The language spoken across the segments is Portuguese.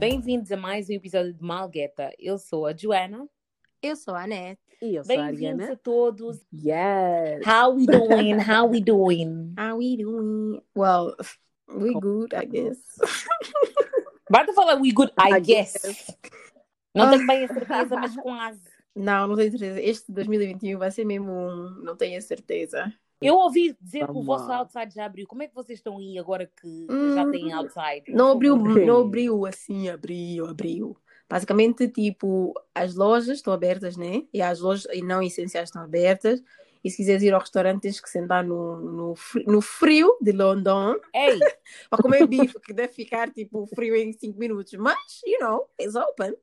Bem-vindos a mais um episódio de Malgueta. Eu sou a Joana. Eu sou a Anete. E eu sou a Bem-vindos Ariana. a todos. Yes. How we doing? How we doing? How we doing? Well, we good, I guess. Basta falar we good, I, I guess. guess. Não tenho bem a certeza, mas quase. Não, não tenho certeza. Este 2021 vai ser mesmo um, não tenho a certeza. Eu ouvi dizer que o vosso outside já abriu. Como é que vocês estão aí agora que Hum, já têm outside? Não abriu, favor. não abriu assim, abriu, abriu. Basicamente, tipo, as lojas estão abertas, né? E as lojas e não essenciais estão abertas. E se quiseres ir ao restaurante, tens que sentar no, no, fri- no frio de London Ei, para comer bife, que deve ficar tipo frio em 5 minutos. Mas, you know, it's open.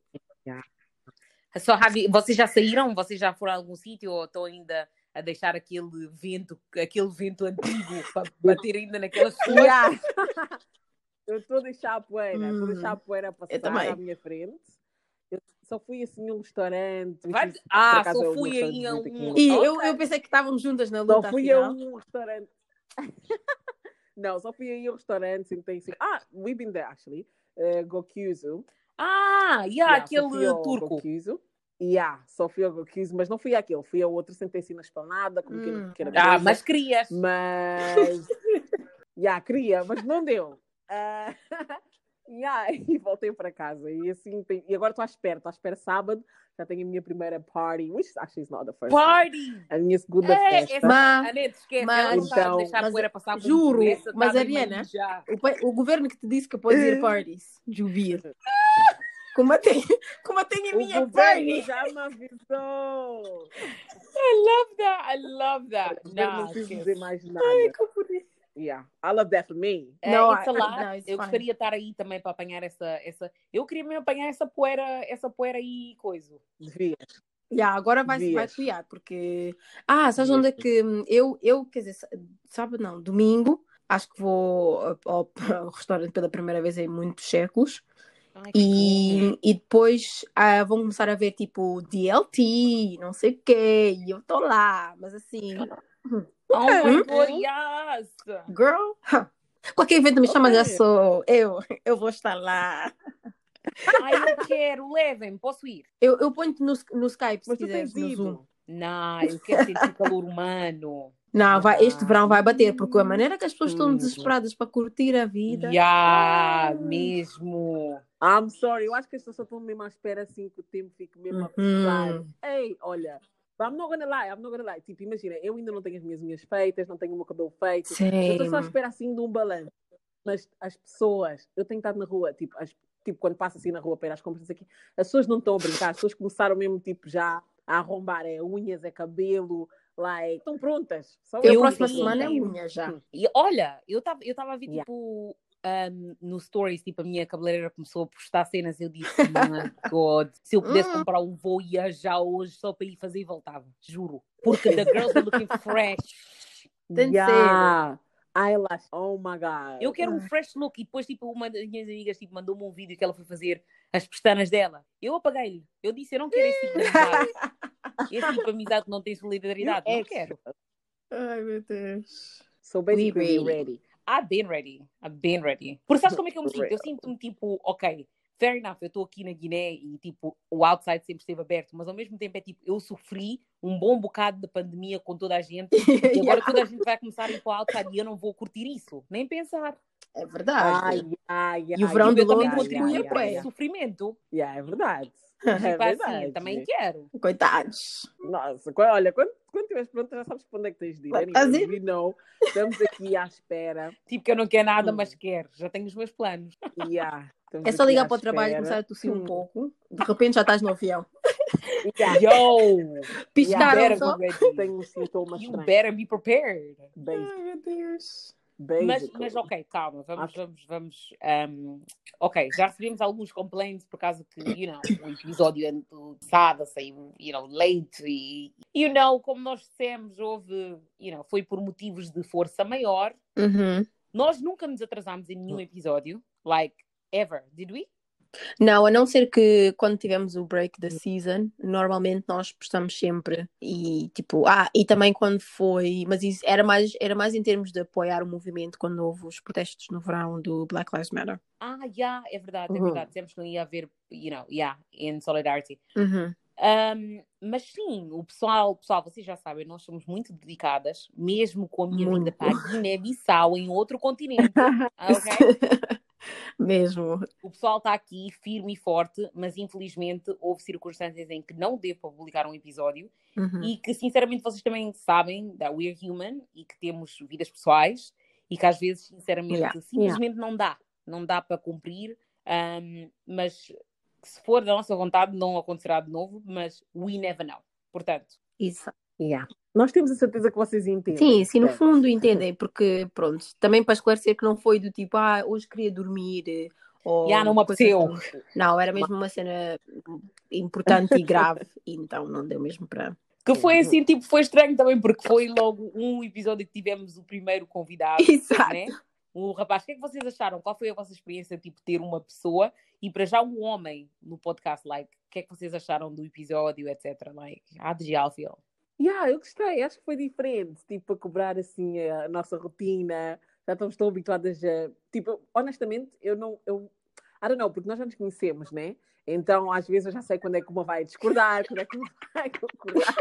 só have- vocês já saíram? Vocês já foram a algum sítio ou estão ainda a deixar aquele vento, aquele vento antigo para bater ainda naquelas? Yeah. eu estou a deixar a poeira. Estou a Hum. deixar a poeira passar à minha frente. Eu só fui assim a um restaurante. Vai- Ah, acaso só fui aí a um-. E eu, eu pensei que estávamos juntas na Só luta fui a um restaurante. Não, só fui aí a um restaurante. Sentei assim. Ah, we've been there actually. Uh, Gokyuzu. Ah, yeah, Yeah, só aquele ao turco. Gokyuzu. Yeah, só fui ao Gokyuzu, mas não fui àquele. Fui ao outro, sentei assim na esplanada, como que Hum. pequena Ah, coisa. mas querias. Mas. Já, queria, mas não deu. Ah, yeah, e voltei para casa. E assim, tem- e agora estou à espera. Estou à espera sábado. Já tenho a minha primeira party, which actually is not the first. Party! A minha segunda É, festa. essa, Mas- a Nete esquece, mas- ela não está a Então- deixar a mas poeira passar juro, mas tá Ariana. O, o governo que te disse que pode ir parties. Juvir. Como tem, como a tem O minha party. já me avisou. I love that, I love that. Governo Não, não esquece. dizer mais nada. Yeah, I love that for me. É, Não, it's a I- lot. no, it's eu fine. gostaria de estar aí também para apanhar essa, essa. Eu queria mesmo apanhar essa poeira, essa poeira aí coisa. Devia. Yeah, agora vai, vai Devias. criar, porque. Ah, sabes onde é que eu, eu, quer dizer, sábado não, domingo, acho que vou ao- ao restaurante pela primeira vez em muitos séculos. Ai, E, e depois ah, vão começar a ver tipo DLT, não sei o quê, e eu estou lá, mas assim. Oh my Hum? god, yes! girl, qualquer evento me chama, já sou eu, eu vou estar lá. Ai, eu quero, levem-me, posso ir? Eu, eu ponho-te no, no Skype se Mas quiseres, no Zoom. Não, eu quero sentir calor humano. Não, vai, este Ah. verão vai bater, porque a maneira que as pessoas estão Hum. desesperadas para curtir a vida. Já, mesmo. I'm sorry, eu acho que as pessoas só estão mesmo à espera assim que o tempo fique mesmo a passar. Uhum. Ei, olha, I'm not gonna lie, I'm not gonna lie. Tipo, imagina, eu ainda não tenho as minhas unhas feitas, não tenho o meu cabelo feito. Eu estou só à Sim. espera assim de um balanço. Mas as pessoas, eu tenho estado na rua, tipo, as- tipo quando passo assim na rua para ir às compras aqui, as pessoas não estão a brincar, as pessoas começaram mesmo tipo já a arrombar, é unhas, é cabelo, like, estão prontas. Só Eu, Eu próxima vi. semana é unha já. E olha, eu estava eu tava a ver Yeah. tipo um, no stories, tipo, a minha cabeleireira começou a postar cenas. Eu disse, my God, se eu pudesse Hum. comprar um voo, ia já hoje só para ir fazer e voltava. Juro. Porque the girls are looking fresh. Tem de yeah. Eyelash, oh my god. Eu quero um fresh look. E depois, tipo, uma das minhas amigas tipo, mandou-me um vídeo que ela foi fazer as pestanas dela. Eu apaguei-lhe. Eu disse, eu não quero esse tipo de. Esse tipo de amizade que não tem solidariedade. Não Ex- quero. Ai, meu Deus. So basically, ready. ready. I've been ready. I've been ready. Porque sabes como é que eu me sinto? Eu sinto-me tipo, ok, fair enough, eu estou aqui na Guiné e tipo, o outside sempre esteve aberto, mas ao mesmo tempo é tipo, eu sofri um bom bocado de pandemia com toda a gente e agora toda a gente vai começar a ir para o outside e eu não vou curtir isso, nem pensar. É verdade. yeah, yeah, E o verão de Londres yeah, para yeah, esse yeah. sofrimento. Yeah, é verdade. Tipo É assim, verdade. eu também quero. Coitados. Nossa, olha, quando, quando estiveres pronta, já sabes para onde é que tens de ir. Anyway, we know. Estamos aqui à espera. Tipo que eu não quero nada, Hum. mas quero. Já tenho os meus planos. Yeah, É só ligar para o trabalho e começar a tossir um Hum. pouco. De repente já estás no avião. Yeah, Yo! Piscaram better só. Tenho um sintoma You estranho. better be prepared. Ai, meu Deus. Mas, basically. mas ok, calma, vamos, Acho- vamos, vamos. um, ok, já recebemos alguns complaints por causa que, you know, o episódio passado saiu, you know, late e, you know, como nós dissemos, houve, you know, foi por motivos de força maior. Uhum. Nós nunca nos atrasámos em nenhum episódio, like, ever, did we? Não, a não ser que quando tivemos o break da season, normalmente nós postamos sempre e tipo, ah, e também quando foi, mas isso era mais, era mais em termos de apoiar o movimento quando houve os protestos no verão do Black Lives Matter. Ah, yeah, é verdade, é Uhum. verdade. Dissemos que não ia haver, you know, yeah, in solidarity. Uhum. Um, mas sim, o pessoal, pessoal, vocês já sabem, nós somos muito dedicadas, mesmo com a minha Muito. vinda para Guiné-Bissau, em outro continente, ok? Mesmo. O pessoal está aqui firme e forte, mas infelizmente houve circunstâncias em que não devo publicar um episódio Uhum. e que sinceramente vocês também sabem that we're human e que temos vidas pessoais e que às vezes sinceramente Yeah. simplesmente não dá, não dá para cumprir, um, mas se for da nossa vontade não acontecerá de novo, mas we never know. Portanto, Isso. Yeah. Nós temos a certeza que vocês entendem. Sim, sim, no Certo. fundo entendem, porque pronto, também para esclarecer que não foi do tipo, ah, hoje queria dormir, eh, ou Já não me apeteceu. assim. Não, era mesmo uma cena importante e grave, e então não deu mesmo para. que foi assim, tipo, foi estranho também, porque foi logo um episódio que tivemos o primeiro convidado, Exato. né? O rapaz, o que é que vocês acharam? Qual foi a vossa experiência, tipo, ter uma pessoa e para já um homem no podcast, like, o que é que vocês acharam do episódio, etc. Like, how did y'all feel? Yeah, eu gostei, acho que foi diferente, tipo, a cobrar assim a nossa rotina, já estamos tão habituadas a. Tipo, honestamente, eu não. Eu, I don't know, porque nós já nos conhecemos, né? Então, às vezes, eu já sei quando é que uma vai discordar, quando é que uma vai concordar.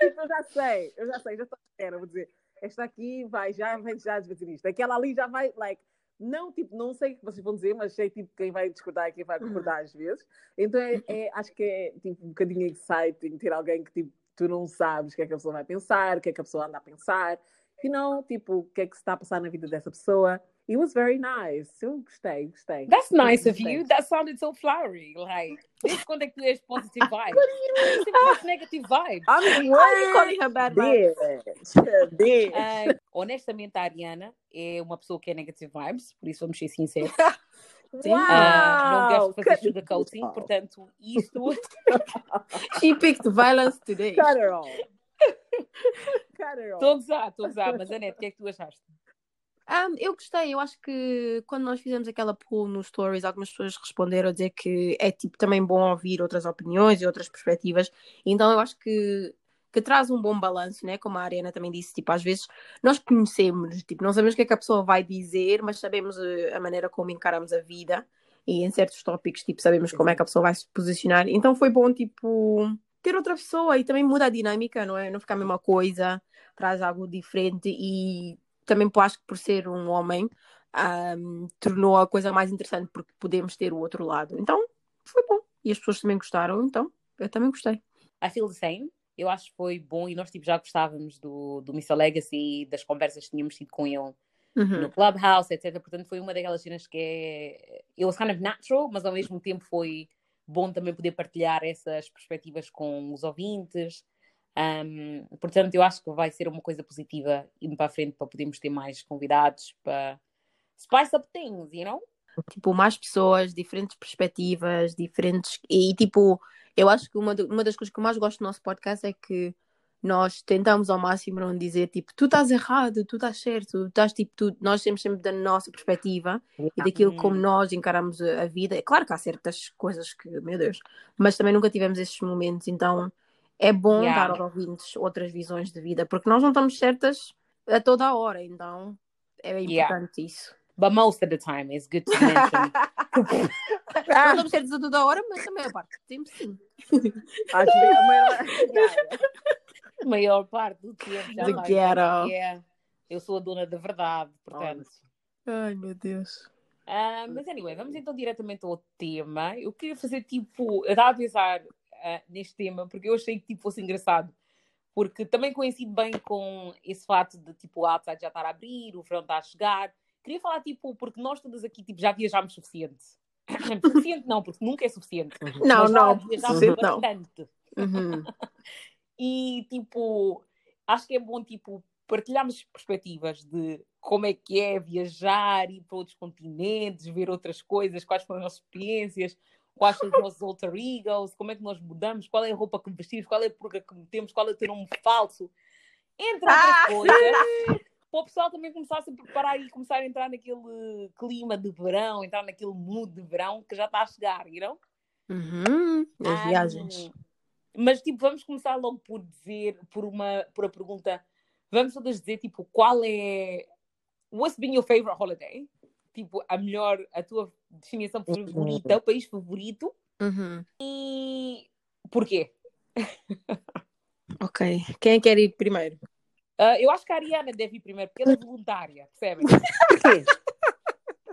tipo, eu já sei, eu já sei, já estou à espera, vou dizer, esta aqui vai já, vai já dizer isto, aquela ali já vai, like, não, tipo, não sei o que vocês vão dizer, mas sei, tipo, quem vai discordar e quem vai concordar às vezes. Então, é, é- acho que é, tipo, um bocadinho exciting ter alguém que, tipo, tu não sabes o que é que a pessoa vai pensar, o que é que a pessoa anda a pensar, que não, tipo, o que é que se está a passar na vida dessa pessoa. It was very nice. Eu gostei, gostei. That's nice of you. That sounded so flowery. Like, desde quando é que tu és positive vibe? Tive negative vibe. I'm Why are you calling her bad vibes? bitch. Ah, honestamente, a Ariana é uma pessoa que é negative vibes, por isso vamos ser sinceros. Sim. Ah, não gosto de fazer sugarcoating, off. portanto, isto She picked violence today. Cut her off. Cut her Estou a off. gozar, estou a gozar, mas Anete, o que é que tu achaste? Um, eu gostei, eu acho que quando nós fizemos aquela poll nos stories, algumas pessoas responderam a dizer que é tipo também bom ouvir outras opiniões e outras perspectivas. Então eu acho que, que traz um bom balanço, né? Como a Ariana também disse, tipo, às vezes nós conhecemos, tipo, não sabemos o que é que a pessoa vai dizer, mas sabemos eh, a maneira como encaramos a vida e em certos tópicos, tipo, sabemos como é que a pessoa vai se posicionar. Então foi bom, tipo, ter outra pessoa e também muda a dinâmica, não é? Não ficar a mesma coisa, traz algo diferente e também acho que por ser um homem ahm, tornou a coisa mais interessante porque podemos ter o outro lado. Então foi bom. E as pessoas também gostaram, então eu também gostei. I feel the same. Eu acho que foi bom e nós tipo, já gostávamos do, do Mr. Legacy, das conversas que tínhamos tido com ele Uhum. no Clubhouse, etc. Portanto, foi uma daquelas cenas que é. It was kind of natural, mas ao mesmo tempo foi bom também poder partilhar essas perspectivas com os ouvintes. Um, portanto, eu acho que vai ser uma coisa positiva indo para a frente para podermos ter mais convidados para spice up things, you know? Tipo, mais pessoas, diferentes perspectivas, diferentes. E tipo, eu acho que uma, de- uma das coisas que eu mais gosto do nosso podcast é que nós tentamos ao máximo não dizer tipo, tu estás errado, tu estás certo, tu estás tipo, tu... nós temos sempre da nossa perspectiva e daquilo Hum. como nós encaramos a a vida. É claro que há certas coisas que, meu Deus, mas também nunca tivemos esses momentos, então é bom Yeah. dar aos ouvintes outras visões de vida, porque nós não estamos certas a toda a hora, então é Yeah. importante isso. But most of the time, it's good to mention. Não estamos certas a toda a hora, mas a parte do tempo sim. Acho que a maior- A maior parte do tempo. já The vai. ghetto. Yeah. Eu sou a dona da verdade, portanto. Ai, meu Deus. Ah, mas anyway, vamos então diretamente ao tema. Eu queria fazer tipo, eu estava a pensar ah, neste tema porque eu achei que tipo, fosse engraçado. Porque também coincide bem com esse fato de tipo o outside já estar a abrir, o verão está a chegar. Queria falar tipo, porque nós todas aqui tipo, já viajámos suficiente. suficiente não, porque nunca é suficiente. Não, já não. viajámos suficiente não. bastante. Uhum. E tipo, acho que é bom tipo partilharmos perspectivas de como é que é viajar, ir para outros continentes, ver outras coisas, quais foram as nossas experiências, quais são os nossos alter egos, como é que nós mudamos, qual é a roupa que vestimos, qual é a purga que metemos, qual é o teu nome falso, entre outras Ah! coisas. para o pessoal também começar a se preparar e começar a entrar naquele clima de verão, entrar naquele mood de verão que já está a chegar, you know? Uhum. As Ah, viagens. Mas tipo, vamos começar logo por dizer, por uma, por a pergunta, vamos todas dizer tipo, qual é what's been your favorite holiday? Tipo, a melhor, a tua destinação favorita, o país favorito Uhum. e porquê? Ok. Quem quer ir primeiro? Ah, eu acho que a Ariana deve ir primeiro, porque ela é voluntária, percebem? Porquê?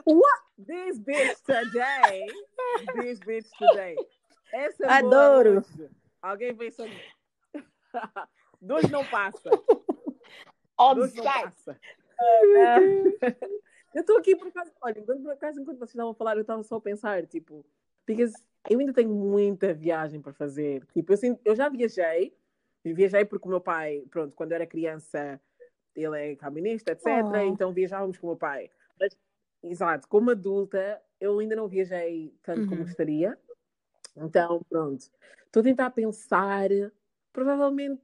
What? This bitch today. This bitch today. Essa é boa Adoro. Alguém vem só. Dois não passa. On Dois não passa. Eu estou aqui por acaso, olha, por acaso, enquanto vocês estavam a falar, eu estava só a pensar, tipo, because eu ainda tenho muita viagem para fazer. Tipo, eu, eu já viajei, viajei porque o meu pai, pronto, quando eu era criança, ele é caminista, etc. Oh. Então viajávamos com o meu pai. Mas, exato, como adulta, eu ainda não viajei tanto como Uhum. gostaria. Então, pronto. Estou a tentar pensar, provavelmente,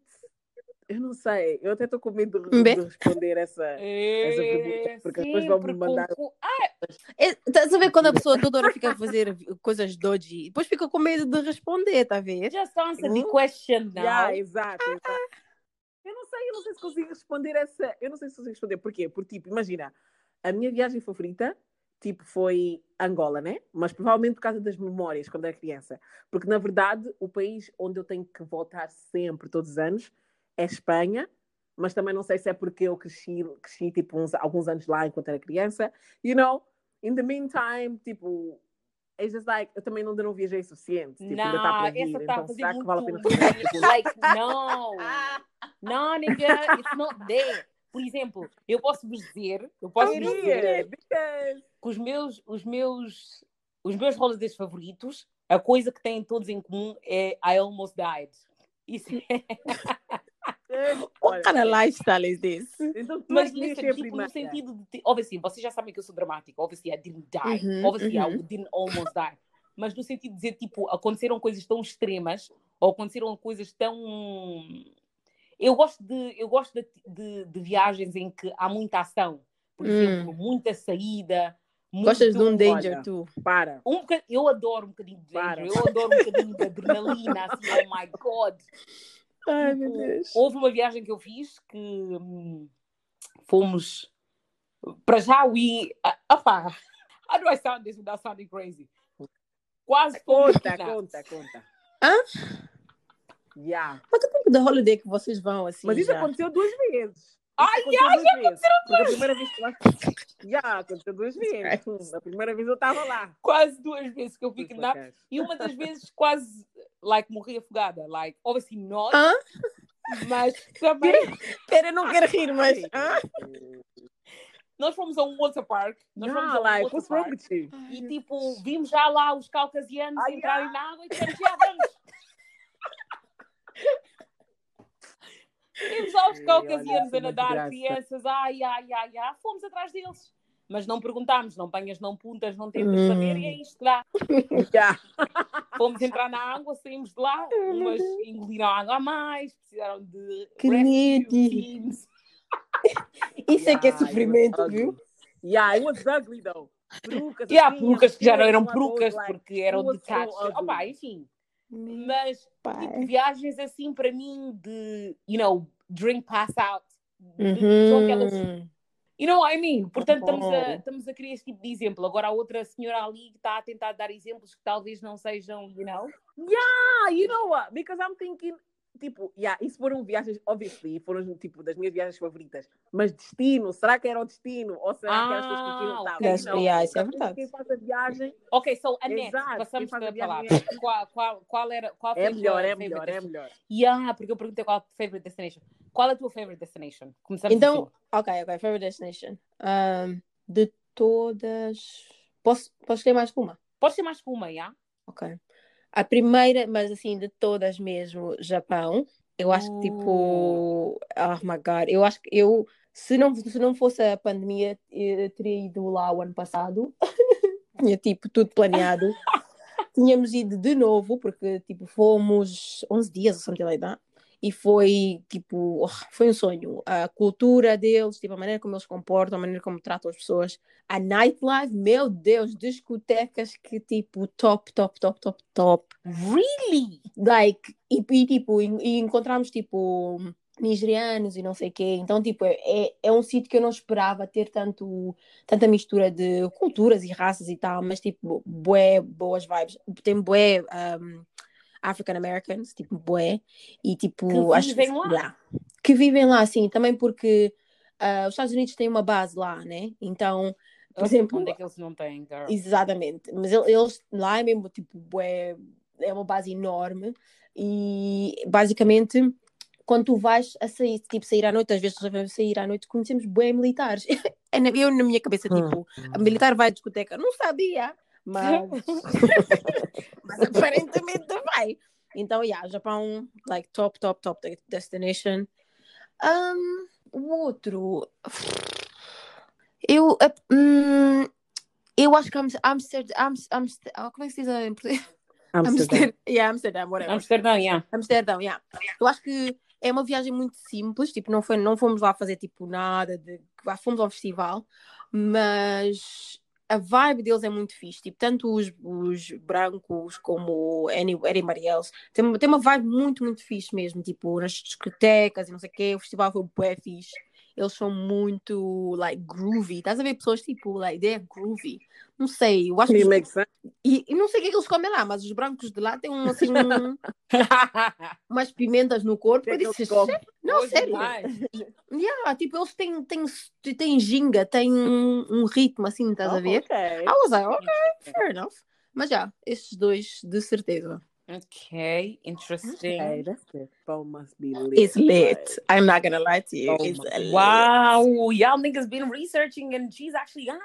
eu não sei, eu até estou com medo de, responder essa. Essa pergunta, porque depois vão-me sempre mandar- com- Ah, É, Estás a ver quando a pessoa toda hora fica a fazer coisas e depois fica com medo de responder, tá a ver? just answer the Hum? question now. Yeah, exato, exato. Eu não sei, eu não sei se consigo responder essa. Eu não sei se consigo responder. Porquê? Porque, tipo, imagina, a minha viagem favorita, tipo, foi Angola, né? Mas provavelmente por causa das memórias, quando era criança. Porque, na verdade, o país onde eu tenho que voltar sempre, todos os anos, é Espanha. Mas também não sei se é porque eu cresci, cresci tipo, uns, alguns anos lá enquanto era criança. You know, in the meantime, tipo, it's just like, eu também ainda não viajei o suficiente. Tipo, ainda está para vir. a Então, será que vale a pena fazer pergunta? like, não. Não, nigga, it's not there. Por exemplo, eu posso vos dizer, eu posso vos dizer because que os meus, os meus, os meus holidays favoritos, a coisa que têm todos em comum é I almost died. Isso é, What kind of lifestyle is this? Então mas é ser a tipo, no sentido de, te- obviously, vocês já sabem que eu sou dramática, obviously I didn't die, Uhum, obviously I uhum. didn't almost die, mas no sentido de dizer, tipo, aconteceram coisas tão extremas, ou aconteceram coisas tão... Eu gosto de, eu gosto de, de, de viagens em que há muita ação, por Hum. exemplo, muita saída, muito... Gostas de um danger, olha. tu? Para. um boca- eu adoro um bocadinho de Para, danger, eu adoro um bocadinho de adrenalina, assim, oh my god. Ai, Tipo, meu Deus. Houve uma viagem que eu fiz que hum, fomos para já we ah, opá, how do I sound this without sounding crazy? Quase fomos Conta, conta, conta. Hã? Yeah. Quanto tempo de holiday que vocês vão assim? Mas isso já? aconteceu duas vezes. Ai, aconteceu duas vezes. Porque a primeira vez que lá. Yeah, aconteceu duas vezes. Hum, A primeira vez eu estava lá. Quase duas vezes que eu kidnapped acaso. e uma das vezes quase like morri afogada, like obviously not, Hã? mas também Pera, eu não quero rir, mas. Hã? nós fomos a um water park, nós fomos a Yeah, um like, water park. with you? E tipo, vimos já lá os caucasianos Ai, entrarem na água e dissemos, já vamos. Vimos lá os Ei, caucasianos a é nadar, crianças, ai, ai, ai, ai, fomos atrás deles. Mas não perguntámos, não banhas, não puntas, não tentas Hum. saber, e é isto que dá. Yeah. Fomos entrar na água, saímos de lá, umas engoliram água a mais, precisaram de teams. Isso é que é sofrimento, viu? Yeah, it was ugly though. Perucas, E há assim, perucas que já não eram perucas, porque eram ugly. Opa, enfim. Meu Mas tipo, viagens assim para mim de, you know, drink pass out. de- São aquelas, Uhum. you know what I mean? Portanto, estamos a, Uhum. estamos a criar este tipo de exemplo. Agora, a outra senhora ali que está a tentar dar exemplos que talvez não sejam, you know. Ah, you know what? Because I'm thinking, tipo, yeah, isso foram viagens, obviously, foram tipo das minhas viagens favoritas. Mas destino, será que era o destino? Ou será que era as pessoas eu Ah, estava? ok, Das- não. yeah, isso é verdade. Quem faz a viagem Ok, so Annette, Exato, passamos quem faz a para a viagem palavra. é- Qual, qual, qual, era, qual foi é a tua melhor, é melhor, é melhor. Yeah, porque eu perguntei qual a tua favorite destination. Qual é a tua favorite destination? Começamos Então, assim. ok, ok, favorite destination. Um, de todas. Posso, posso escolher mais que uma? Pode ser mais que uma, yeah? Ok. A primeira, mas assim, de todas mesmo, Japão. Eu acho que tipo. Oh my god. Eu acho que eu. Se não, se não fosse a pandemia, eu teria ido lá o ano passado. Tinha tipo tudo planeado. Tínhamos ido de novo, porque tipo fomos 11 dias ou something like that. E foi tipo, oh, foi um sonho. A cultura deles, tipo, a maneira como eles comportam, a maneira como tratam as pessoas. A nightlife, meu Deus, discotecas que tipo, top, top, top, top, top. Really? Like, e, e tipo, e, e encontramos tipo nigerianos e não sei o quê. Então, tipo, é, é um sítio que eu não esperava ter tanto, tanta mistura de culturas e raças e tal, mas tipo, bué, boas vibes. Tem bué um, African Americans, tipo, bué, e tipo... Que acho- vivem lá. yeah, que vivem lá, sim, também porque uh, os Estados Unidos têm uma base lá, né? Então, por exemplo, Onde é que eles não têm, girl? Exatamente, mas el- eles lá é mesmo tipo, bué, é uma base enorme e basicamente quando tu vais a sair, tipo sair à noite, às vezes resolvemos sair à noite, conhecemos bué militares. É na- Eu na minha cabeça, Hum. tipo, a militar vai à discoteca, não sabia, mas, mas aparentemente vai. Então, yeah, Japão, like top, top, top de- destination. Um, o outro, eu, eh, hum, eu acho que Ams- Amsterdã, Ams- Amst- ah, como é que se diz em português? Amsterdã. Amsterdã, yeah, Amsterdã, whatever. Amsterdão, yeah. Amsterdão, yeah. Eu acho que é uma viagem muito simples, tipo, não, foi, não fomos lá fazer tipo nada, de, fomos ao festival, mas a vibe deles é muito fixe, tipo, tanto os, os brancos como any- anybody else, tem, tem uma vibe muito, muito fixe mesmo, tipo, nas discotecas e não sei o quê, o festival foi bué fixe. Eles são muito, like, groovy. Estás a ver pessoas, tipo, like, they're groovy. Não sei, eu acho que... Os-. E, e não sei o que é que eles comem lá, mas os brancos de lá têm, um, assim, um, umas pimentas no corpo. Eu é que disse, não, Hoje sério. Yeah, tipo, eles têm, têm, têm ginga, têm um, um ritmo assim, estás a Oh, ver? ok. I was like, ok, fair enough. Mas já, esses dois, de certeza. Ok, interesting. Hey, that's it. Phone must be lit. It's lit. I'm not gonna lie to you. Oh. Wow, y'all niggas been researching and she's actually gone.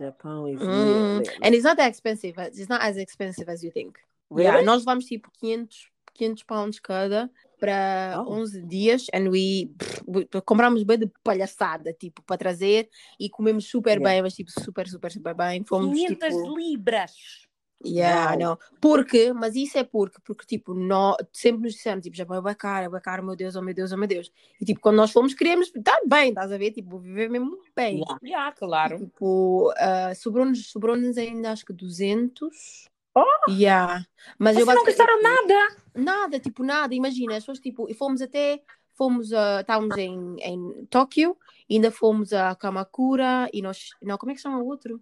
Japan is Mm, lit, lit. And it's not that expensive. It's not as expensive as you think. Really? Yeah, nós levamos tipo 500, 500 pounds cada para Oh. 11 dias and we, we- compramos bem de palhaçada, tipo, para trazer e comemos super Yeah. bem, mas tipo, super, super, super bem. Fomos 500 tipo. libras. Yeah, Uau. não. Porque, mas isso é porque, porque tipo, nós sempre nos disseram, tipo, Japão é bem caro, é bem caro, meu Deus, oh meu Deus, oh meu Deus. E tipo, quando nós fomos, queríamos estar bem, estás a ver? Tipo, viver mesmo bem. Yeah. Yeah, claro. Tipo, ah, sobrou-nos sobrou ainda acho que 200. Oh! Yeah. Mas eu não gastaram nada. Nada, tipo, nada. Imagina, as pessoas, tipo, e fomos até, fomos, a estávamos em, em Tóquio, ainda fomos a Kamakura, Inosh... não, como é que chama o outro?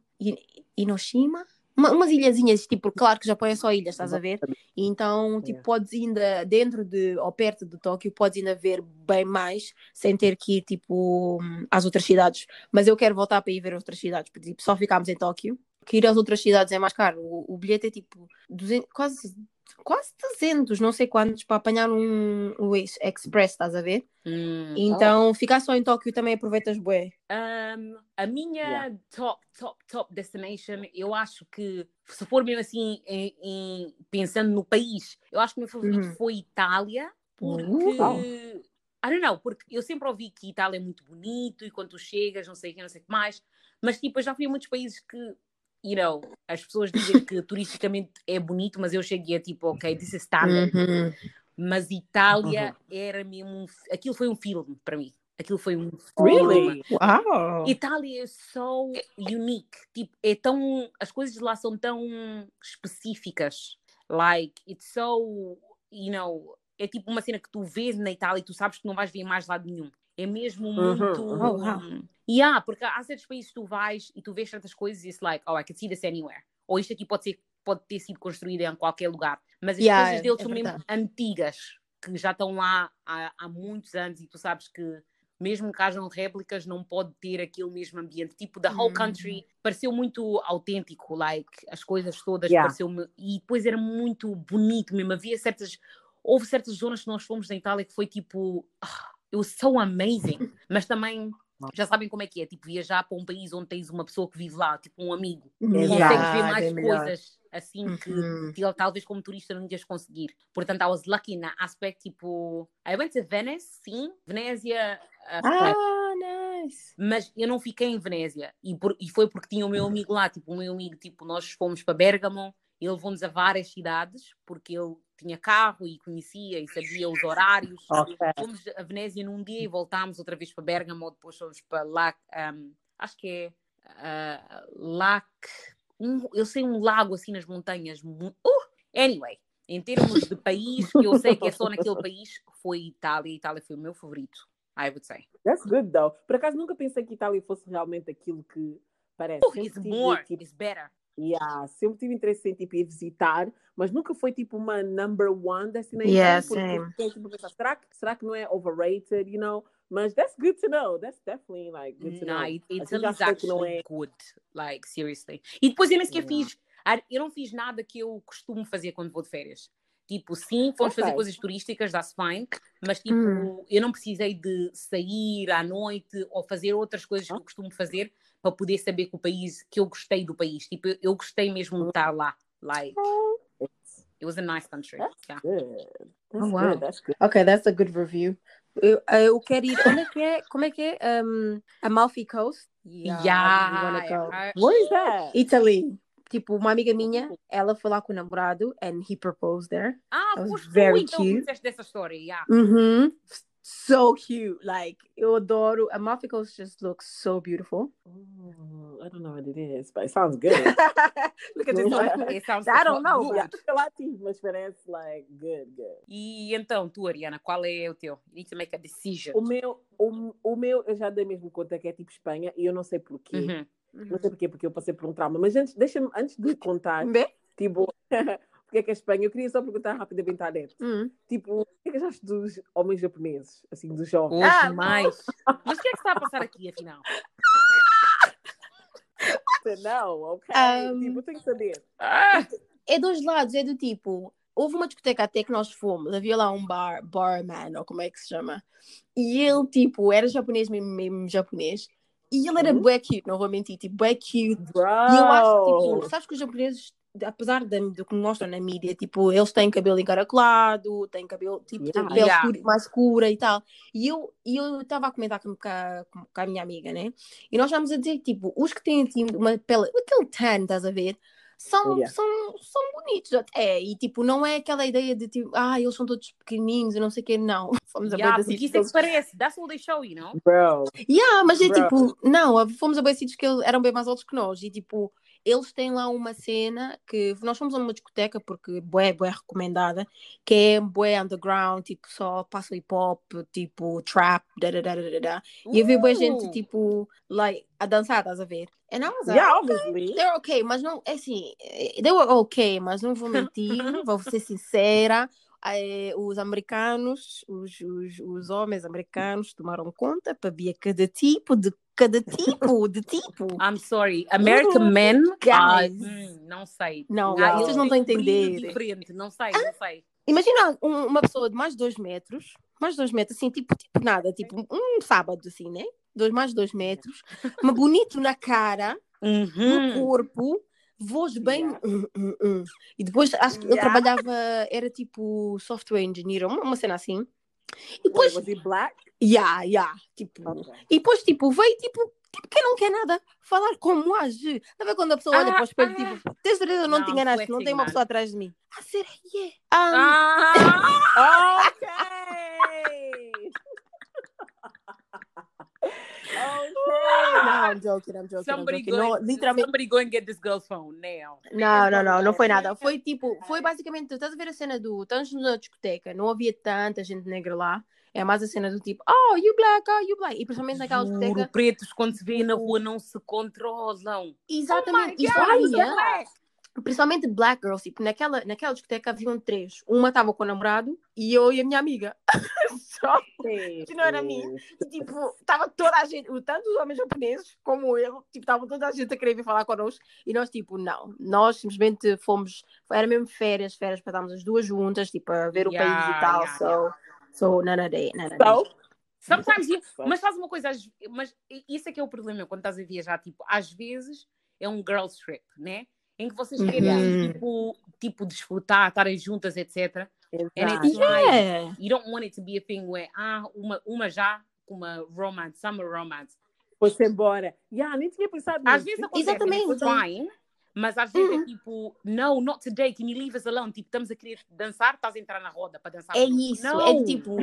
Inoshima? Uma, umas ilhazinhas, tipo, claro que o Japão é só ilhas, estás a ver? E então, tipo, Yeah. podes ainda, dentro de, ou perto de Tóquio, podes ainda ver bem mais, sem ter que ir, tipo, às outras cidades. Mas eu quero voltar para ir ver outras cidades, porque, tipo, só ficámos em Tóquio. Que ir às outras cidades é mais caro. O, o bilhete é, tipo, 200, quase, quase 300, não sei quantos, para apanhar um, um ex- express, estás a ver? Hum. Então, ficar só em Tóquio também aproveitas bué. Um, a minha Yeah. top, top, top destination, eu acho que, se for mesmo assim, em, em- pensando no país, eu acho que o meu favorito Uhum. foi Itália, porque. Uau. I don't know, porque eu sempre ouvi que Itália é muito bonito e quando tu chegas, não sei o que, não sei o que mais, mas tipo, eu já fui a muitos países que, you know, as pessoas dizem que turisticamente é bonito, mas eu cheguei a tipo, ok, this is standard. Uhum. Mas Itália era mesmo. Um, aquilo foi um filme para mim. Aquilo foi um Really? filme. Uau! Itália é so unique. Tipo, é tão. As coisas lá são tão específicas. Like, it's so. You know. É tipo uma cena que tu vês na Itália e tu sabes que não vais ver mais lado nenhum. É mesmo Uhum, muito. uhum. Oh, wow. Yeah, porque há certos países que tu vais e tu vês certas coisas e it's like, oh, I can see this anywhere. Ou isto aqui pode, ser, pode ter sido construído em qualquer lugar. Mas as Yeah, coisas deles é são mesmo antigas, que já estão lá há, há muitos anos e tu sabes que mesmo que hajam réplicas, não pode ter aquele mesmo ambiente. Tipo, the whole Hum. country pareceu muito autêntico, like, as coisas todas Yeah. pareceu-me. E depois era muito bonito mesmo. Havia certas. Houve certas zonas que nós fomos na Itália que foi tipo. ah, it was so amazing. Mas também. Já sabem como é que é, tipo, viajar para um país onde tens uma pessoa que vive lá, tipo um amigo. Consegues ver Yeah, mais melhor. coisas assim que Uhum. que talvez como turista não ias conseguir. Portanto, I was lucky na aspect, tipo, I went to Venice, sim, Venezia, uh, Ah, nice. mas eu não fiquei em Venezia. E, por- e foi porque tinha o meu amigo lá, tipo, o meu amigo, tipo, nós fomos para Bergamo, ele levou-nos a várias cidades, porque ele tinha carro e conhecia e sabia os horários. Ok. Fomos a Venezia num dia e voltámos outra vez para Bergamo, depois fomos para Lac, um, acho que é uh, Lac, um, eu sei um lago assim nas montanhas. Uh, anyway, em termos de país, que eu sei que é só naquele país, foi Itália. Itália foi o meu favorito, I would say. That's good, though. Por acaso nunca pensei que Itália fosse realmente aquilo que parece. Oh, it's more, tipo, it's better. Yeah, sempre tive interesse em tipo, ir visitar, mas nunca foi tipo uma number one destination. Yeah, porque same. fiquei, tipo, será, que, será que não é overrated, you know? Mas that's good to know. That's definitely like good to Nah, know. it, que não actually é. good, like, seriously. E depois eu nem sequer Yeah. fiz, ah, eu não fiz nada que eu costumo fazer quando vou de férias. Tipo, sim, fomos Ok. fazer coisas turísticas, that's fine, mas tipo, Hum. eu não precisei de sair à noite ou fazer outras coisas que eu costumo fazer para poder saber que o país, que eu gostei do país. Tipo, eu, eu gostei mesmo de estar lá. Like, it was a nice country. That's Yeah. good. That's Oh, wow. good. That's good. Ok, that's a good review. Eu, eu quero ir. Onde é que é? Como é que é? Um, Amalfi Coast? Yeah, wanna go. I- Where is that? Italy. Tipo, uma amiga minha, ela foi lá com o namorado and he proposed there. Ah, That was foste tu very então cute. disseste dessa história, yeah. Uhum. So cute. Like, eu adoro. Amalfi Coast just looks so beautiful. Oh, I don't know what it is, but it sounds good. Look at this one. It sounds I don't know, good. lá tive, parece like good, good. E então, tu, Ariana, qual é o teu? You need to make a decision. O meu, o, o meu, eu já dei mesmo conta que é tipo Espanha e eu não sei porquê. Uhum. Não sei porquê, porque eu passei por um trauma. Mas antes, deixa-me, antes de contar, tipo, porque é que é Espanha, eu queria só perguntar rapidamente à net. Hum. Tipo, o que é que achaste dos homens japoneses? Assim, dos jovens? Hoje Ah, mais. Mas o que é que está a passar aqui, afinal? Não, ok. Um, Tipo, eu tenho que saber. Ah, É dois lados, é do tipo. Houve uma discoteca até que nós fomos, havia lá um bar, barman, ou como é que se chama. E ele, tipo, era japonês, mesmo, mesmo japonês. E ele era Uhum. bué cute, não vou mentir, tipo, bué cute. Bro! E eu acho que, tipo, sabes que os japoneses, apesar de- do que mostram na mídia, tipo, eles têm cabelo encaracolado, têm cabelo, tipo, Yeah. pele Yeah. escura- mais escura e tal. E eu e eu estava a comentar com, com, a, com a minha amiga, né? E nós estávamos a dizer, tipo, os que têm assim, uma pele, aquele tan, estás a ver? São, Yeah. são, são bonitos até. E, tipo, não é aquela ideia de, tipo, ah, eles são todos pequenininhos e não sei o quê, não. Fomos a yeah, porque isso é que parece. That's all they show, you know? Bro, Yeah, mas é Bro. tipo, não, fomos a bem sítios que eles eram bem mais altos que nós e tipo, eles têm lá uma cena que nós fomos a uma discoteca porque bué, bué recomendada, que é bué underground, tipo, só passa hip hop, tipo, trap, da da da da da. E havia bué gente, Uh, tipo, like, a dançar, estás a ver? And I was like, yeah, obviously. They're okay, mas não, é assim, eh, they were okay, mas não vou mentir, vou ser sincera. eh, os americanos, os, os, os homens americanos tomaram conta para ver cada tipo de cada tipo de tipo. I'm sorry. American Uhum. men. ah, Guys. hum, não sei. Não, Ah, vocês não estão a entender. diferente. Não sei, não sei. Imagina um- uma pessoa de mais de dois metros, mais de dois metros, assim, tipo, tipo nada, tipo um sábado, assim, né? Dois, mais de dois metros, mas bonito na cara, no Uhum. corpo, voz bem. Yeah. hum, hum, hum. E depois acho que Yeah. trabalhava, era tipo software engineer, uma, uma cena assim. E depois, was he black? yeah, yeah, tipo. Okay. E depois, tipo, veio, tipo, tipo, quem não quer nada, falar como age. A ver quando a pessoa olha Ah, para o espelho, ah. tipo, tens certeza que não, Não, te enganaste, não tem uma pessoa atrás de mim. Ah, será? Yeah. Um, Ah! Okay. Okay. Não, I'm joking, I'm joking. Somebody I'm joking. go, Não, literalmente. somebody go and get this girl's phone now. Não, não, não, não foi nada. Foi tipo, foi basicamente, estás a ver a cena do, estamos na discoteca, não havia tanta gente negra lá. É mais a cena do tipo, oh, you black, oh, you black. E principalmente naquela Juro, discoteca. pretos quando se vê na rua não se controlam. Exatamente. Isso God, havia, black. Principalmente black girls, tipo, naquela, naquela discoteca haviam três. Uma estava com o namorado e eu e a minha amiga. Só que não era mim. E, tipo, estava toda a gente, tanto os homens japoneses como eu, tipo, estavam toda a gente a querer vir falar connosco e nós, tipo, não. Nós simplesmente fomos, era mesmo férias, férias para estarmos as duas juntas, tipo, a ver o Yeah, país e tal. yeah, so, so, none of that, none of that. So, Sometimes mas faz uma coisa, mas isso é que é o problema quando estás a viajar, tipo, às vezes é um girls trip, né? Em que vocês querem Uhum. tipo, tipo desfrutar, estarem juntas, etc. And exato. like Yeah. you don't want it to be a thing where ah, uma, uma já com uma romance, summer romance. Foi-se embora. Yeah, nem tinha pensado Às nisso. vezes acontece, Exatamente. and it's fine, Mas às vezes é tipo, no, not today, can you leave us alone? Tipo, estamos a querer dançar, estás a entrar na roda para dançar. É isso, Não. é tipo,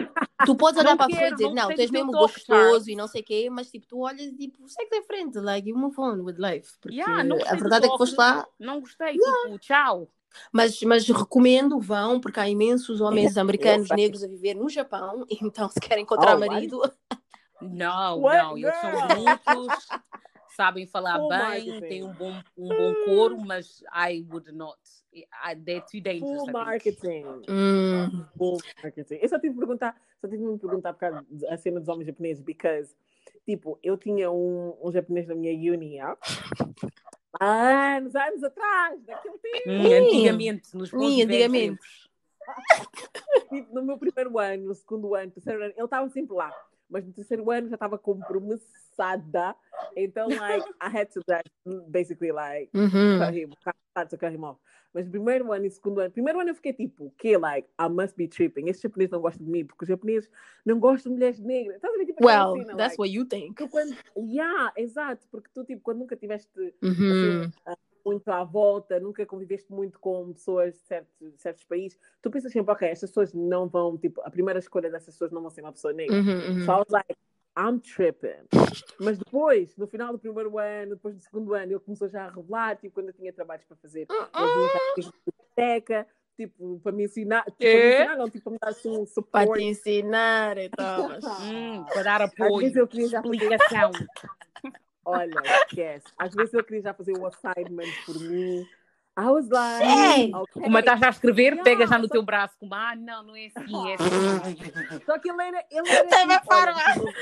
tu podes olhar Não para a pessoa e dizer, não não, tu és mesmo gostoso e não sei o quê, mas tipo, tu olhas e tipo, segue em frente, like, you move on with life. Porque Yeah, não a verdade é que foste lá, Não gostei, tipo, tchau. mas, mas recomendo, vão, porque há imensos homens americanos negros a viver no Japão, então se querem encontrar Oh, marido, Não, não, eles são Girl? Sabem falar Full bem, têm um bom, um bom coro, mas I would not. I, they're too dangerous. Full marketing. hum, Full marketing. Eu só tive que perguntar, só tive que me perguntar por causa da cena dos homens japoneses, because, tipo, eu tinha um, um japonês na minha uni, ah, há anos, anos atrás, daquele tempo. Hum, antigamente, nos bons e velhos antigamente. tipo, no meu primeiro ano, no segundo ano, terceiro ano, ele estava sempre lá. Mas no terceiro ano já estava compromissada. Então, like, I had to, like, basically, like, uhum. cut him, had to cut him off. Mas primeiro ano e segundo ano, primeiro ano eu fiquei tipo, que like, I must be tripping. Esse japonês não gosta de mim, porque os japoneses não gostam de mulheres negras. Estás a ver, tipo, well, cena, that's like, what you think. tu quando, yeah, exato, porque tu, tipo, quando nunca tiveste Uhum. assim, ah, muito à volta, nunca conviveste muito com pessoas de certos, de certos países, tu pensas sempre, ok, estas pessoas não vão, tipo, a primeira escolha dessas pessoas não vão ser uma pessoa negra. Uhum, uhum. So I was like, I'm tripping. Mas depois, no final do primeiro ano, depois do segundo ano, ele começou já a revelar, tipo, quando eu tinha trabalhos para fazer, vinha já comigo na biblioteca, tipo, para me ensinar, tipo, para me ensinar, não, tipo, para me dar assim um Para suporte. te ensinar e tal. mas- Hum, para dar Às vezes apoio, eu explicação. Olha, esquece. Às vezes eu queria já fazer um assignment por mim. I was like, Sério? ok. Como estás a escrever, Yeah, pega já no só- teu braço, como, ah, não, não é assim, é assim. Só que ele era. Ele era Tem uma tipo, olha, forma.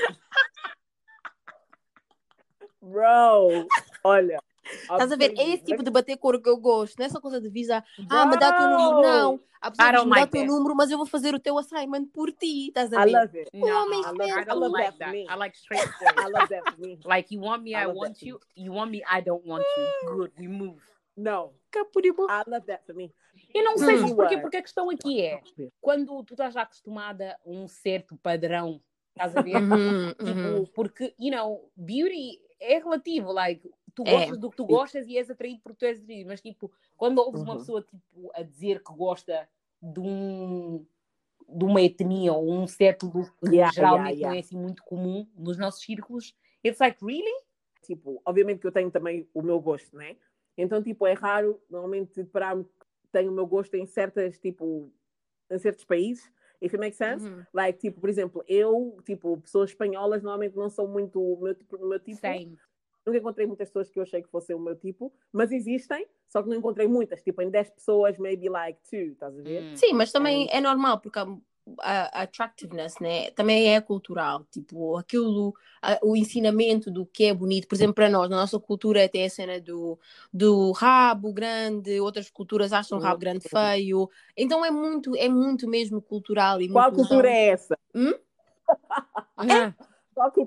Bro, olha. Estás a ver? É esse tipo de bater cor que eu gosto. Não é só coisa de visa. Ah, me dá teu número. Não. A pessoa I diz, me dá teu número, mas eu vou fazer o teu assignment por ti. Estás a I ver? love it. No, homem I, espera. I don't I love like that that. for me. I like straightforward. I love that for me. like you want me, I I, love want you. You want me, I don't want you. Good, we move. No, Capuribo. I love that for me. Eu não sei Hum. se porquê, porque a questão aqui é quando tu estás já acostumada a um certo padrão, estás a ver? Uhum, Tipo, uhum. porque, you know, beauty é relativo, like, tu É. gostas do que tu gostas e és atraído por tu és atraído, mas tipo, quando ouves uma Uhum. pessoa tipo, a dizer que gosta de um de uma etnia ou um certo look que Yeah, geralmente yeah, não é assim muito comum nos nossos círculos, it's like, really? Tipo, obviamente que eu tenho também o meu gosto, né? Então, tipo, é raro, normalmente, para tenho o meu gosto em certas, tipo, em certos países, if it makes sense. Uhum. Like, tipo, por exemplo, eu, tipo, pessoas espanholas normalmente não são muito o meu tipo. Meu tipo. Same. Nunca encontrei muitas pessoas que eu achei que fossem o meu tipo, mas existem, só que não encontrei muitas. Tipo, em 10 pessoas, maybe like two, estás a ver? Hum. Sim, mas também é normal, porque a, a attractiveness né, também é cultural. Tipo, aquilo, a- o ensinamento do que é bonito. Por exemplo, para nós, na nossa cultura, tem a cena do, do rabo grande, outras culturas acham o rabo grande feio. Então é muito, é muito mesmo cultural. E Qual muito cultura é essa? Ah, Qual cultura?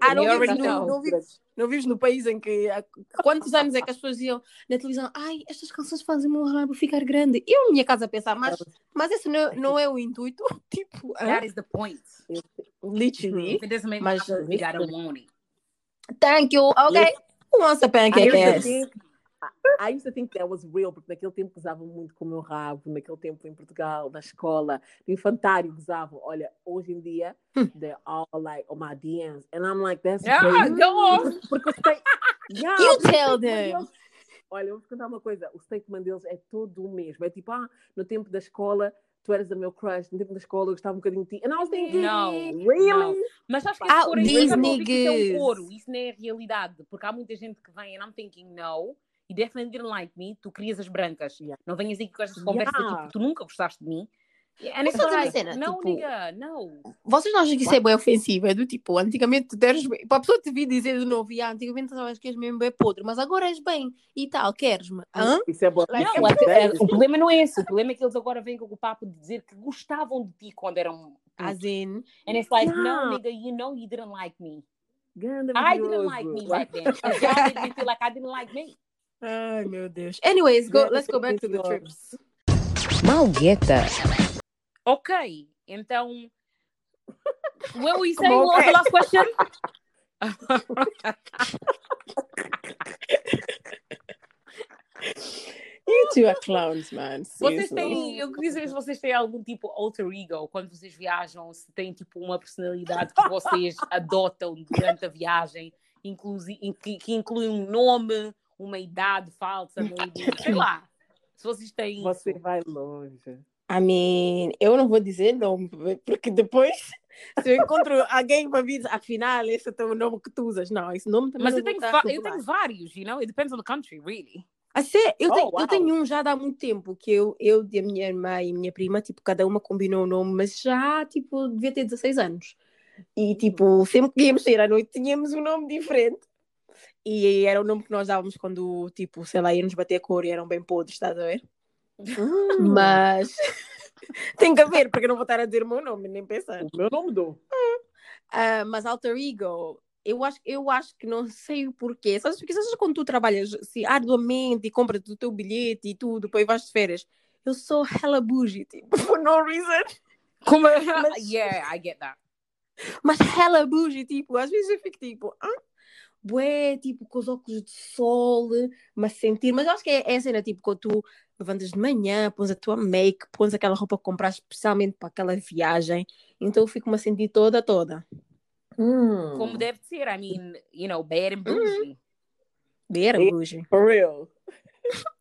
Ah, não vives, no, não, vives, não vives no país em que há quantos anos é que as pessoas diziam na televisão ai, estas canções fazem o meu rabo ficar grande. Eu na minha casa a pensar, mas, mas esse não, não é o intuito. Tipo, that is the point. literally. If it doesn't make Mas, sense, you gotta want it. Thank you. Okay. Who wants a pancake ass? I used to think that was real, porque naquele tempo gozavam muito com o meu rabo, naquele tempo em Portugal, na escola, no infantário gozavam. Olha, hoje em dia, they're all like on my DMs. And I'm like, that's Yeah, crazy. go on. Porque o statement. Yeah, You tell them. deles- Olha, eu vou te contar uma coisa. O statement deles é todo o mesmo. É tipo, ah, no tempo da escola, tu eras a meu crush. No tempo da escola, eu gostava um bocadinho de ti. And I was thinking, Não, really? Mas acho que Ah, esse coro, these isso, é é um coro, isso não é realidade, porque há muita gente que vem and I'm thinking, no, you definitely didn't like me, tu querias as brancas, Yeah. não venhas aqui com estas conversas Yeah. porque tu nunca gostaste de mim. And Mas it's só uma cena, não, tipo- nigga, não. Vocês não acham que isso é bem ofensivo? É do tipo, antigamente tu eras bem. Para a pessoa te vir dizer de novo, ah, antigamente sabes que és mesmo bem podre, mas agora és bem e tal, queres-me? Hã? Isso é bom. Like, Não, é é, o problema não é esse, o problema é que eles agora vêm com o papo de dizer que gostavam de ti quando eram As in. And it's like, Yeah. no, nigga, you know you didn't like me. Ganda I didn't like me Like, back then. Y'all made me feel like I didn't like me. Ai, meu Deus. Anyways, go, let's go back to the trips. Malgueta. Ok, então. Were you saying? What was Okay. the last question? two are clowns, man. Vocês têm, eu queria saber se vocês têm algum tipo alter ego quando vocês viajam, se têm tipo uma personalidade que vocês adotam durante a viagem, inclusi, in- que, que inclui um nome, uma idade falsa, maybe, sei lá. Se vocês têm Você isso. vai longe. I mean, eu não vou dizer nome, porque depois, se eu encontro alguém para vir, afinal, esse é o nome que tu usas. Não, esse nome também Mas não eu tenho, a eu tenho vários, you know? It depends on the country, really. Ah, sé- eu, Oh, tenho, uau. eu tenho um já há muito tempo, que eu, eu e a minha irmã e a minha prima, tipo, cada uma combinou o nome, mas já, tipo, devia ter 16 anos. E, tipo, sempre que íamos sair à noite, tínhamos um nome diferente. E era o nome que nós dávamos quando, tipo, sei lá, íamos bater a cor e eram bem podres, estás a ver? Hum, Mas tem que haver, porque eu não vou estar a dizer o meu nome, nem pensar. O meu nome mudou. Ah, mas alter ego, eu acho, eu acho que não sei o porquê. Sabes, porque sabes quando tu trabalhas assim, arduamente e compras o teu bilhete e tudo, depois vais de férias. Eu sou hella bougie, tipo, for no reason. Como é? Mas- Yeah, I get that. Mas hella bougie, tipo, às vezes eu fico tipo, ah, bué, tipo, com os óculos de sol, mas sentir. Mas eu acho que é, é a cena, tipo, quando tu levantas de manhã, pões a tua make, pões aquela roupa que compraste especialmente para aquela viagem. Então eu fico-me a sentir toda, toda. Hum, Como deve ser, I mean, you know, bad and bougie. Ver E- bougie. For real.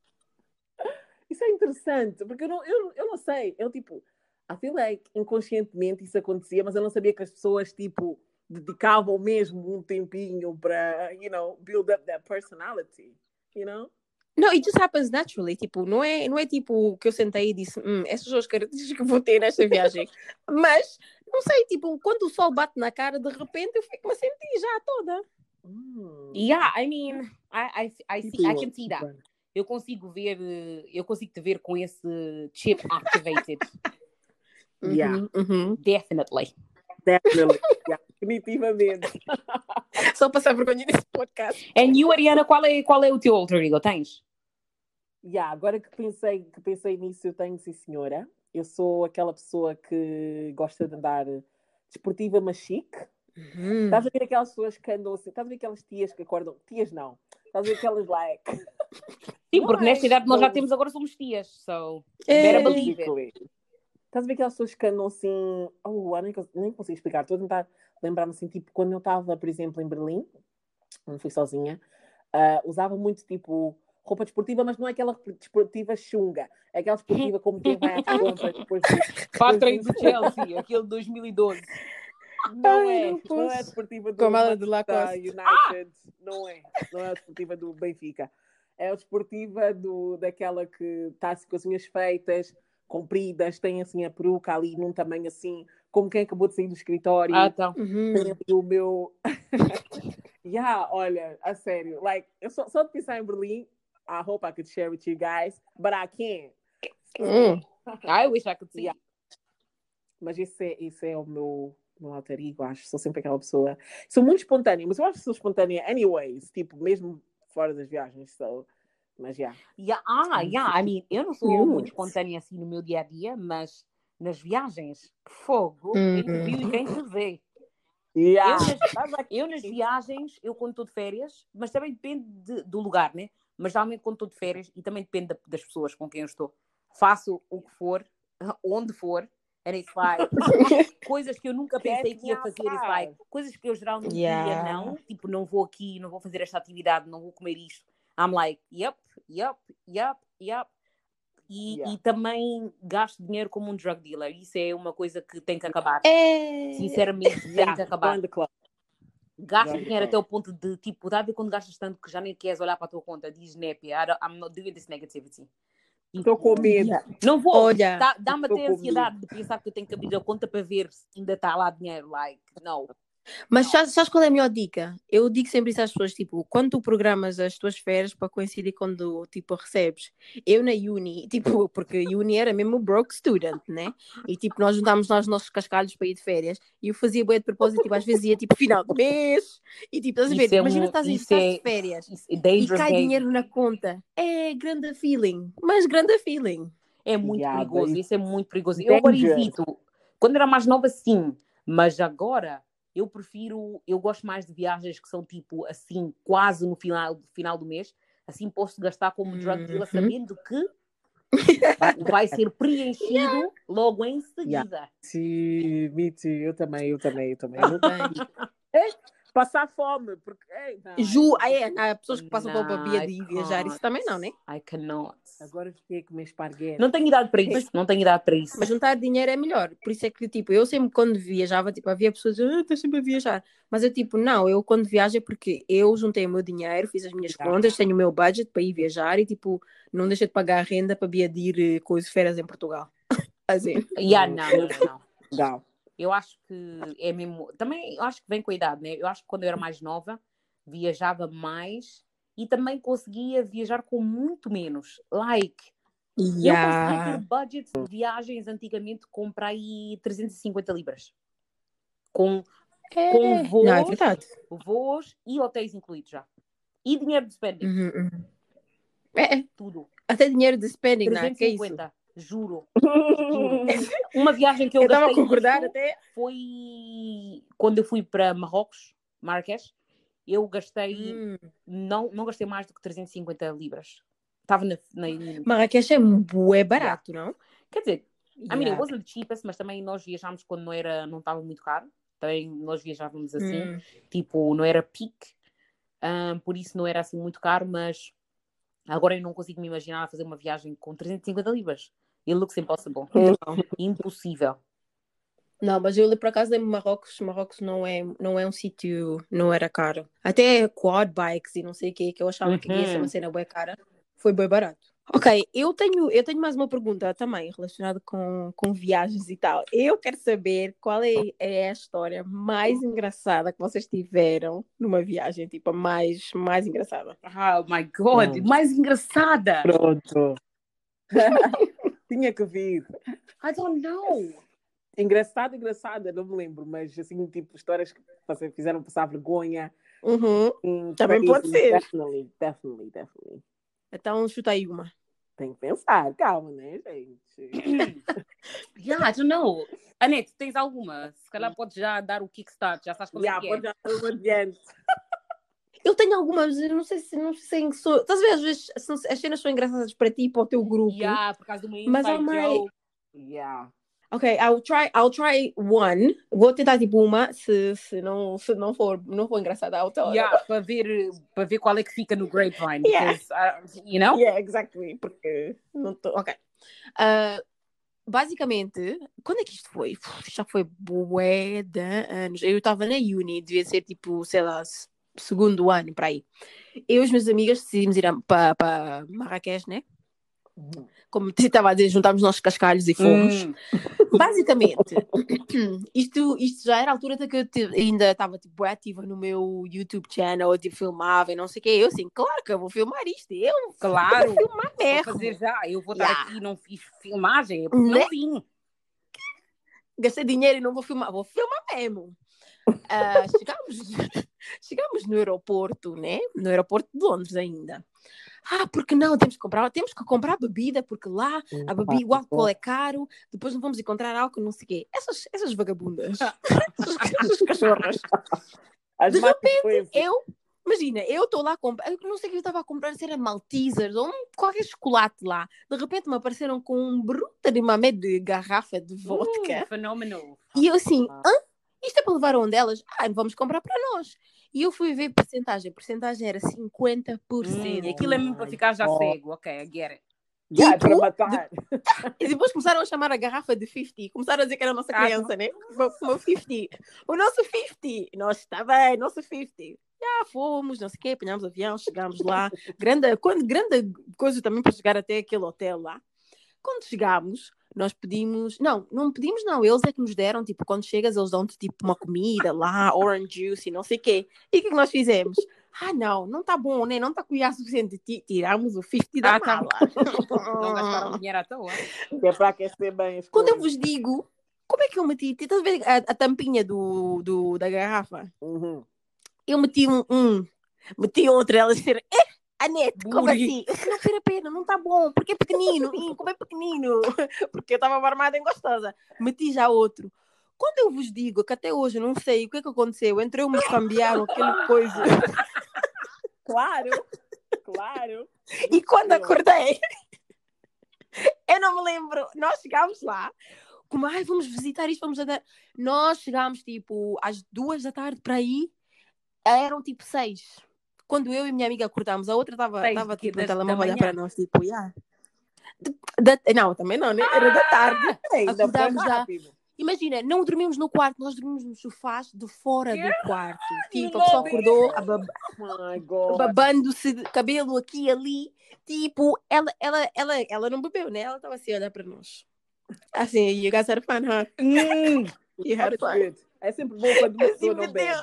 Isso é interessante, porque eu não, eu, eu não sei. Eu, tipo, I feel like inconscientemente isso acontecia, mas eu não sabia que as pessoas, tipo, dedicavam mesmo um tempinho para, you know, build up that personality, you know? No, it just happens naturally. Tipo, não é, não é tipo que eu sentei e disse, hum, essas são as características que vou ter nesta viagem. Mas, não sei, tipo, quando o sol bate na cara, de repente eu fico-me a sentir já toda. Hum. Yeah, I mean, I, I, I, see, I can see that. Tipo, Eu consigo ver, eu consigo te ver com esse chip activated. Yeah. Uhum, uhum. Definitely. Definitely. Yeah, definitivamente. Só passar vergonha nesse podcast. And you, Ariana, qual é, qual é o teu alter ego? Tens? Yeah, agora que pensei, que pensei nisso, eu tenho, sim, senhora. Eu sou aquela pessoa que gosta de andar desportiva, mas chique. Uhum. Estás a ver aquelas pessoas que andam assim, estás a ver aquelas tias que acordam, tias não, estás a ver aquelas like. Sim, Não porque é, nesta idade nós já temos, agora somos tias. So, É. better believe it. Basically. Estás a ver aquelas pessoas que andam assim, oh, nem, nem consigo explicar, estou a tentar lembrar-me assim, tipo, quando eu estava, por exemplo, em Berlim, onde fui sozinha, ah, usava muito tipo roupa desportiva, mas não é aquela desportiva chunga, é aquela desportiva como quem vai às compras depois de Para treino do Chelsea, aquele de 2012. Não Ai, é, não não, é a desportiva do Com a mala de Lacoste. United, não é, não é a desportiva do Benfica. É a desportiva do, daquela que está assim, com as unhas feitas, compridas, tem assim a peruca ali num tamanho assim, como quem acabou de sair do escritório. Ah, então. Uhum. Tem o meu. yeah, olha, a sério, like, eu só, só de pensar em Berlim, I hope I could share with you guys, but I can't. Hum. I wish I could see. Yeah. Mas esse é, esse é o meu, meu alter ego, acho. Sou sempre aquela pessoa. Sou muito espontânea, mas eu acho que sou espontânea anyways, tipo, mesmo fora das viagens. So. Mas já. Yeah, ah, yeah, I mean, eu não sou Yes. muito espontânea assim no meu dia a dia, mas nas viagens, que fogo, Uhum. quem viu e quem se vê. Yeah. Eu nas, eu nas viagens, eu quando estou de férias, mas também depende de- do lugar, né? Mas geralmente quando estou de férias, e também depende da- das pessoas com quem eu estou, faço o que for, onde for, and it's like, coisas que eu nunca pensei que ia fazer, it's like, coisas que eu geralmente Yeah. não, tipo, não vou aqui, não vou fazer esta atividade, não vou comer isto. I'm like, yep, yep, yep, yep. E, Yeah. e também gasto dinheiro como um drug dealer. Isso é uma coisa que tem que acabar. É. Sinceramente, tem Yeah, que acabar. the dinheiro até o ponto de, tipo, dá a ver quando gastas tanto que já nem queres olhar para a tua conta. Diz don't- I'm not doing this negativity. Estou com medo. Não vou. Olha, Dá- Dá-me até ansiedade de pensar que eu tenho que abrir a conta para ver se ainda está lá dinheiro. Like, não. Mas sabes, sabes qual é a melhor dica? Eu digo sempre isso às pessoas, tipo, quando tu programas as tuas férias para coincidir quando, tipo, recebes. Eu na uni, tipo, porque uni era mesmo broke student, né? E, tipo, nós juntámos lá os nossos cascalhos para ir de férias e eu fazia bué de propósito, tipo, às vezes ia, tipo, final de mês e, tipo, estás a ver? É Imagina um- estás, estás é- de férias é e dangerous cai game. dinheiro na conta. É grande feeling, mas grande feeling. É muito Yeah, perigoso. Isso é muito perigoso. Eu agora Dangerous. evito. Quando era mais nova, sim. Mas agora eu prefiro. Eu gosto mais de viagens que são tipo assim, quase no final, final do mês. Assim posso gastar como drug dealer, Uhum. sabendo que Vai, ser preenchido logo em seguida. Sim, me too. Eu também, eu também, eu também. Eu tenho. Passar fome, porque. Ei, não, Ju, aí é, há pessoas que passam pela Nah, babia de viajar, isso também não, né? I cannot. Agora fiquei a comer esparguete. Não tenho idade para isso. Não tenho idade para isso. Mas juntar dinheiro é melhor. Por isso é que, tipo, eu sempre quando viajava, tipo, havia pessoas, ah, estás sempre a viajar. Mas eu, tipo, não, eu quando viajo é porque eu juntei o meu dinheiro, fiz as minhas contas, tenho o meu budget para ir viajar e, tipo, não deixei de pagar a renda para vir ir eh, coisas férias em Portugal. Assim. Yeah, não, não, não, não. Eu acho que é mesmo. Também eu acho que vem com a idade, né? Eu acho que quando eu era mais nova, viajava mais e também conseguia viajar com muito menos. Like, eu conseguia Yeah. ter budgets de viagens antigamente com para aí 350 libras. Com, com voos, Não, é voos e hotéis incluídos já. E dinheiro de spending, Uhum, uhum. É, é. tudo. até dinheiro de spending, não é? Que é isso? 350, juro. Uma viagem que eu, Eu estava a gastei concordar até. foi quando eu fui para Marrocos, Marrakech. Eu gastei, Hum. não, não gastei mais do que 350 libras. Estava na, na, Marrakech é bué barato, não? Quer dizer, I mean, it Yeah. wasn't the cheapest, mas também nós viajámos quando não era, não estava muito caro. Também nós viajávamos assim, Hum. tipo, não era peak, ah, por isso não era assim muito caro, mas agora eu não consigo me imaginar a fazer uma viagem com 350 libras. It looks impossible. Não. Impossível. Não, mas eu por acaso lembro Marrocos, Marrocos não é, não é um sítio, não era caro. Até quad bikes e não sei o que, que eu achava que ia ser Uhum. uma cena bem cara, foi bem barato. Ok, eu tenho, eu tenho mais uma pergunta também relacionada com, com viagens e tal. Eu quero saber qual é, é a história mais engraçada que vocês tiveram numa viagem, tipo, a mais, mais engraçada. Oh my God, Hum. mais engraçada. Pronto. Tinha que vir. I don't know. Engraçado, engraçada, não me lembro, mas assim, tipo, histórias que você- fizeram passar vergonha. Uhum. Hum, Também crazy, pode ser. Definitely, definitely, definitely. Então chuta aí uma. Tem que pensar, calma, né, gente? Yeah, I don't know. Anete, tens alguma? Se calhar podes já dar o kickstart, já sabes como Já, é que é. pode já dar uma adiante. Eu tenho algumas, não sei se não sei se sou. Estás a ver, às vezes as cenas são engraçadas para ti e para o teu grupo. Yeah, por causa de uma Mas mais- joke. Yeah. Ok, I'll try, I'll try one. Vou tentar tipo uma, se, se, não, se não, for, não for engraçada, I'll tell. Yeah, para ver, para ver qual é que fica no grapevine. Yeah. Because, uh, you know? Yeah, exactly. Porque não tô. Ok. Ah, basicamente, quando é que isto foi? Já foi bué de anos. Eu estava na uni, devia ser tipo, sei lá, segundo ano, para aí. Eu e as minhas amigas decidimos ir para Marrakech, né? Uhum. Como te estava a dizer, juntámos nossos cascalhos e fomos. Hum. Basicamente, isto, isto já era a altura de que eu te- ainda estava tipo, ativa no meu YouTube channel, eu tipo, filmava e não sei o quê. Eu assim, claro que eu vou filmar isto. Eu Claro. vou filmar Vou mesmo. fazer já. Eu vou estar Yeah. aqui e não fiz filmagem. Né? Não vim. Gastei dinheiro e não vou filmar, vou filmar mesmo. Ah, chegamos, chegamos no aeroporto, né? No aeroporto de Londres ainda. Ah, porque não? Temos que comprar, temos que comprar bebida, porque lá a bebida, o álcool é caro, depois não vamos encontrar álcool, não sei o quê. Essas, essas vagabundas, essas, essas cachorras. As De foi assim. Eu, imagina, eu estou lá a comprar, eu não sei o que eu estava a comprar, se era Maltesers ou um, qualquer chocolate lá. De repente me apareceram com um bruta de mamé de garrafa de vodka. Uh, Fenómeno. E eu assim, Ah. hã? Isto é para levar onde elas? Ah, vamos comprar para nós. E eu fui ver porcentagem. A porcentagem era 50%. Hum, e aquilo é mesmo para ficar já Oh. cego. Ok, I get it. É para Tipo, matar. E depois começaram a chamar a garrafa de 50. Começaram a dizer que era a nossa Ah, criança, né? O meu- o meu 50. O nosso 50. Nós, está bem, nosso 50. Já fomos, não sei o quê, apanhámos avião, chegámos lá. grande, grande coisa também para chegar até aquele hotel lá. Quando chegámos, nós pedimos. Não, não pedimos, não. Eles é que nos deram, tipo, quando chegas, eles dão-te tipo uma comida lá, orange juice e não sei o quê. E o que é que nós fizemos? Ah, não, não está bom, né? Não está cuidado o suficiente. Ti- Tiramos o 50 da Ah, tá. mala. Não gastaram dinheiro à toa. É para aquecer bem as Quando eu vos digo, como é que eu meti? Estás a ver a, a tampinha do, do, da garrafa? Uhum. Eu meti um, um meti outro, elas disseram, eh, Anete, como Buri. assim? Eu disse, não a pena, não está bom, porque é pequenino, Ih, como é pequenino, porque eu estava armada em gostosa. Meti já outro. Quando eu vos digo que até hoje eu não sei o que é que aconteceu, entre eu me cambiaram aquele coisa, Claro, claro. e quando acordei, não me lembro. Nós chegámos lá, como, ai, vamos visitar isto, vamos andar. Nós chegámos, tipo, às duas da tarde para aí, eram tipo seis. Quando eu e minha amiga acordámos, a outra estava Seis tava, de quê? tipo, no telemóvel olhar para nós, tipo, yeah. Da- não, também não, né? Era da tarde. Acordámos já. rápido. Imagina, não dormimos no quarto, nós dormimos nos sofás de fora do quarto. Tipo, No a pessoa acordou a bab- Oh babando-se de cabelo aqui e ali. Tipo, ela, ela, ela, ela não bebeu, né? Ela estava assim a olhar para nós. Assim, you guys had fun, huh? Hum, You had fun. É sempre bom quando uma Assim, pessoa meu não bebe.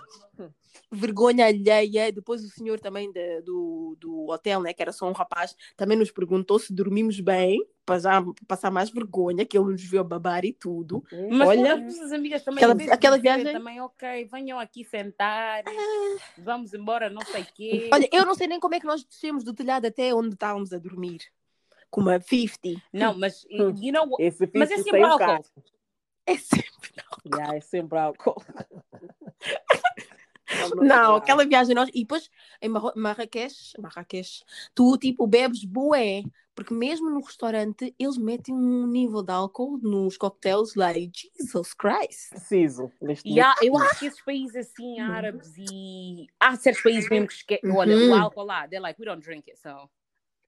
Vergonha alheia. Depois o senhor também de- do, do hotel, né? Que era só um rapaz, também nos perguntou se dormimos bem, para já passar mais vergonha, que ele nos viu a babar e tudo. Mas Olha, as amigas também, aquela- aquela viagem- também, ok, venham aqui sentar, vamos embora, não sei o quê. Olha, eu não sei nem como é que nós descemos do telhado até onde estávamos a dormir. Com uma 50. Não, mas, Hum. you know, Mas é sempre sem álcool. É sempre... Yeah, é sempre álcool. Não, aquela viagem nós. E depois em Marro- Marrakech, Marrakech, tu tipo bebes bué. Porque mesmo no restaurante eles metem um nível de álcool nos cocktails like Jesus Christ. Preciso. Neste E há, eu acho que esses países assim, árabes e. Há certos países mesmo que esque... Olha, Uhum. o álcool lá, they're like, we don't drink it, so.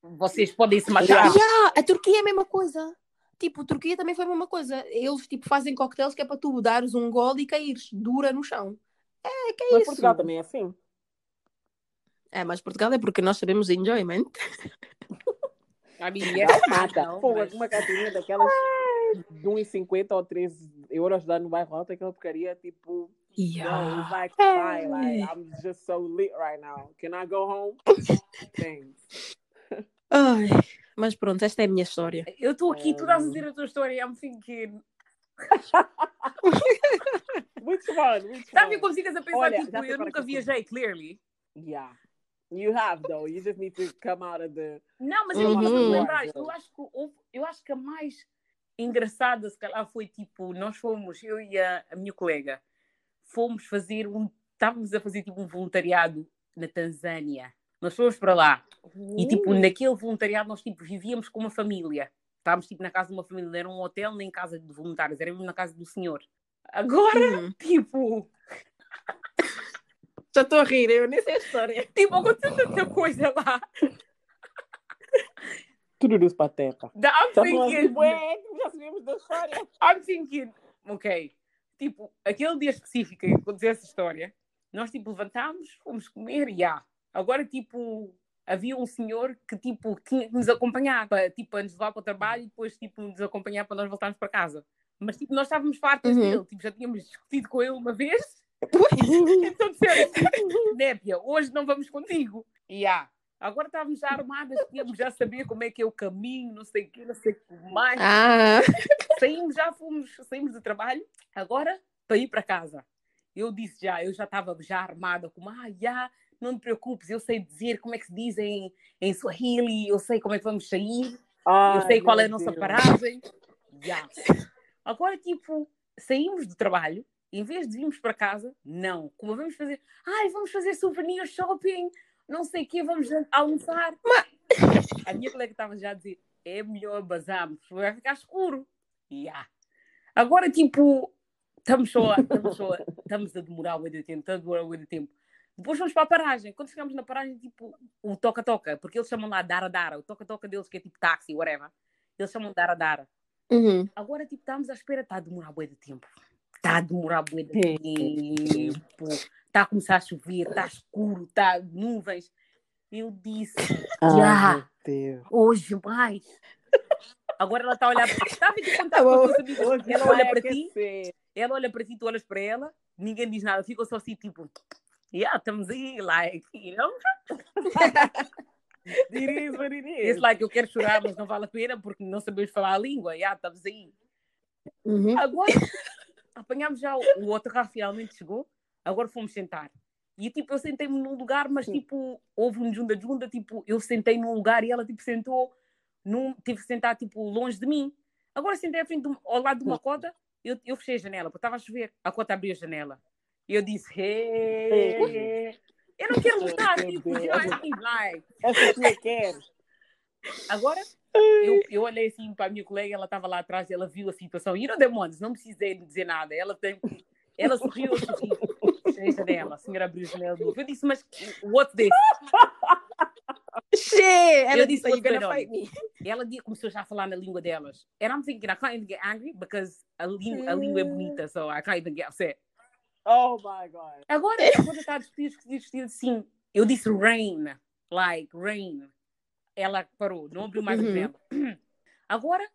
Vocês podem se matar. Yeah. Yeah, a Turquia é a mesma coisa. Tipo, a Turquia também foi a mesma coisa. Eles tipo fazem cocktails que é para tu dares um gole e caíres dura no chão. É, que é Mas isso. Portugal também é assim. É, mas Portugal é porque nós sabemos enjoyment. I mean, Não, yes, mata. Pô, mas- uma caipirinha daquelas de 1,50 ou 13 euros lá no bairro alto, aquela porcaria, tipo, no, Yeah. it's like, fine, like, I'm just so lit right now. Can I go home? Thanks. Ai, mas pronto, esta é a minha história. Eu estou aqui, tu estás a dizer a tua história, I'm thinking. Which one? Which Sabe one? como ficas a pensar, Olha, tipo, eu nunca viajei, clearly. Yeah. You have, though. You just need to come out of the... Não, mas eu Uhum. não Uhum. lembrar. Eu acho que eu acho que a mais engraçada, se calhar, foi tipo, nós fomos, eu e a, a minha colega, fomos fazer um. Estávamos a fazer tipo um voluntariado na Tanzânia. Nós fomos para lá. E tipo, Uh. naquele voluntariado nós tipo vivíamos com uma família. Estávamos tipo na casa de uma família, não era um hotel nem casa de voluntários, era mesmo na casa do senhor. Agora, Hum. tipo, Já estou a rir, eu nem sei a história. tipo, aconteceu tanta coisa lá. Tururus pateta. That I'm Tá falando thinking, tipo, é, já sabemos da história. I'm thinking, ok, tipo, aquele dia específico em que aconteceu essa história, nós tipo levantámos, fomos comer e há. Agora, tipo, havia um senhor que tipo tinha que nos acompanhar, para, tipo, nos levar para o trabalho e depois tipo nos acompanhar para nós voltarmos para casa. Mas tipo, nós estávamos fartas Uhum. dele, tipo, já tínhamos discutido com ele uma vez, então disseram Népia, hoje não vamos contigo. E há. Agora estávamos já armadas, tínhamos já saber como é que é o caminho, não sei o que, não sei o que mais Ah, saímos, já fomos, saímos do trabalho, agora para ir para casa. Eu disse já, eu já estava já armada, como, ah, já, não te preocupes, eu sei dizer como é que se diz em, em Swahili, eu sei como é que vamos sair, eu sei qual é a nossa paragem. Já. Agora, tipo, saímos do trabalho, em vez de virmos para casa, não. Como vamos fazer, ai, vamos fazer souvenir shopping, não sei o quê, vamos almoçar. A minha colega estava já a dizer, é melhor bazarmos, vai ficar escuro. Ya. Agora, tipo, estamos só, a- estamos só, estamos a demorar muito tempo, estamos a demorar muito tempo. Depois vamos para a paragem. Quando chegamos na paragem, tipo, o toca-toca, porque eles chamam lá Dara-Dara, o toca-toca deles que é tipo táxi, whatever. Eles chamam Dara-Dara. uhum. Agora, tipo, estamos à espera, está a demorar muito tempo. Está a demorar muito tempo. Está a começar a chover, está escuro, está nuvens. Eu disse, Ah, Já. hoje mais. Agora ela está a olhar para ti. Está a ver quando Tá ela olha para ti, ela olha para ti, tu olhas para ela, ninguém diz nada, fica só assim, tipo, yeah, estamos aí, like, you know? It is what it is. It's like, eu quero chorar, mas não vale a pena porque não sabemos falar a língua, yeah, estamos aí. Uhum. Agora, apanhámos já, o, o autocarro finalmente chegou, agora fomos sentar. E tipo, eu sentei-me num lugar, mas tipo, houve um junda-junda, tipo, eu sentei num lugar e ela tipo sentou, num, tive que sentar tipo longe de mim. Agora sentei à frente, um- ao lado de uma cota, eu, eu fechei a janela, porque estava a chover. A cota abriu a janela. E eu disse, hey, eu não quero lutar, tipo, Deus. you know what I mean? like, Essa tia quer. Agora, eu, eu olhei assim para a minha colega, ela estava lá atrás, ela viu a situação. E não demônios, não precisei dizer nada. Ela tem. Ela sorriu, eu sorri. Deixa dela, a senhora abriu janela novo. Eu disse, mas what's this? Shit! Ela Eu disse, disse, you're gonna "What's fight me. Ela começou já a falar na língua delas. And I'm thinking, I can't even get angry because a, língua, a língua é bonita, so I can't even get upset. Oh my God. Agora, quando está a discutir, discutir, assim, eu disse rain, like, rain. Ela parou, não abriu mais a Uhum. janela. Agora,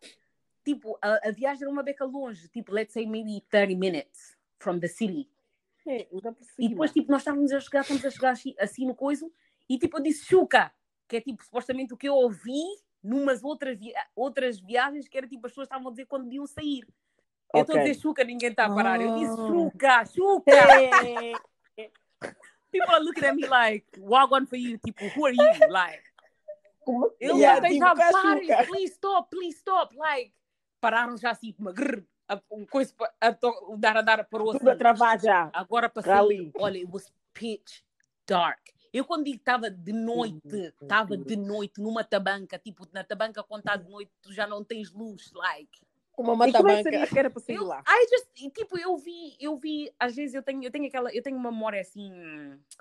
tipo, a, a viagem era uma beca longe, tipo, let's say maybe 30 minutes from the city. É, E depois, tipo, nós estávamos a chegar, estamos a chegar assim, assim no coiso, e tipo, eu disse chuca, que é tipo, supostamente o que eu ouvi numas outras, via outras viagens, que era tipo, as pessoas estavam a dizer quando deviam sair. Eu estou a Ok. dizer chuca, ninguém está a parar. Eu disse Oh. chuca, chuca. Hey. People are looking at me like, walk on for you, tipo, who are you? Like, Como- eu Yeah, yeah, tipo, já, cá, parem, chuca. please stop, please stop. Like, pararam já assim, uma grrr, a, um coisa, pa- a, to- o dar a dar parou Tudo a travar já. Agora passei, Rally. olha, it was pitch dark. Eu quando digo que estava de noite, estava de noite numa tabanca, tipo, na tabanca quando está de noite, tu já não tens luz, like. Uma E como é que matabanca. sabias que era para sair Eu, lá? I just, e, tipo, eu vi, eu vi, às vezes eu tenho, eu tenho aquela, eu tenho uma memória assim,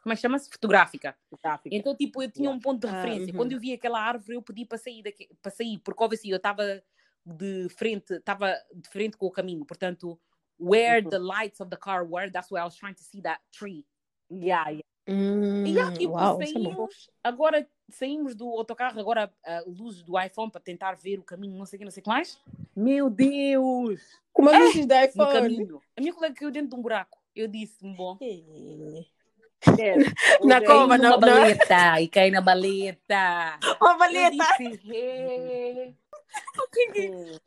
como é que chama-se? Fotográfica. Gráfico. Então, tipo, eu tinha Yeah. um ponto de Ah, referência. uhum. Quando eu vi aquela árvore, eu pedi para sair, daqui, para sair porque obviamente eu estava de frente, estava de frente com o caminho, portanto, where Uhum. the lights of the car were, that's why I was trying to see that tree. Yeah, yeah. Hum, E já, tipo, isso é saímos, agora saímos do autocarro, agora a luz do iPhone para tentar ver o caminho, não sei o que, não sei o que mais, Meu Deus! Com uma luzes da no iPhone. caminho. A minha colega caiu dentro de um buraco. Eu disse, bom, Esquece. Na é cova, é? baleta, e caí na baleta. Uma Eu valeta. disse, "Hey." isso.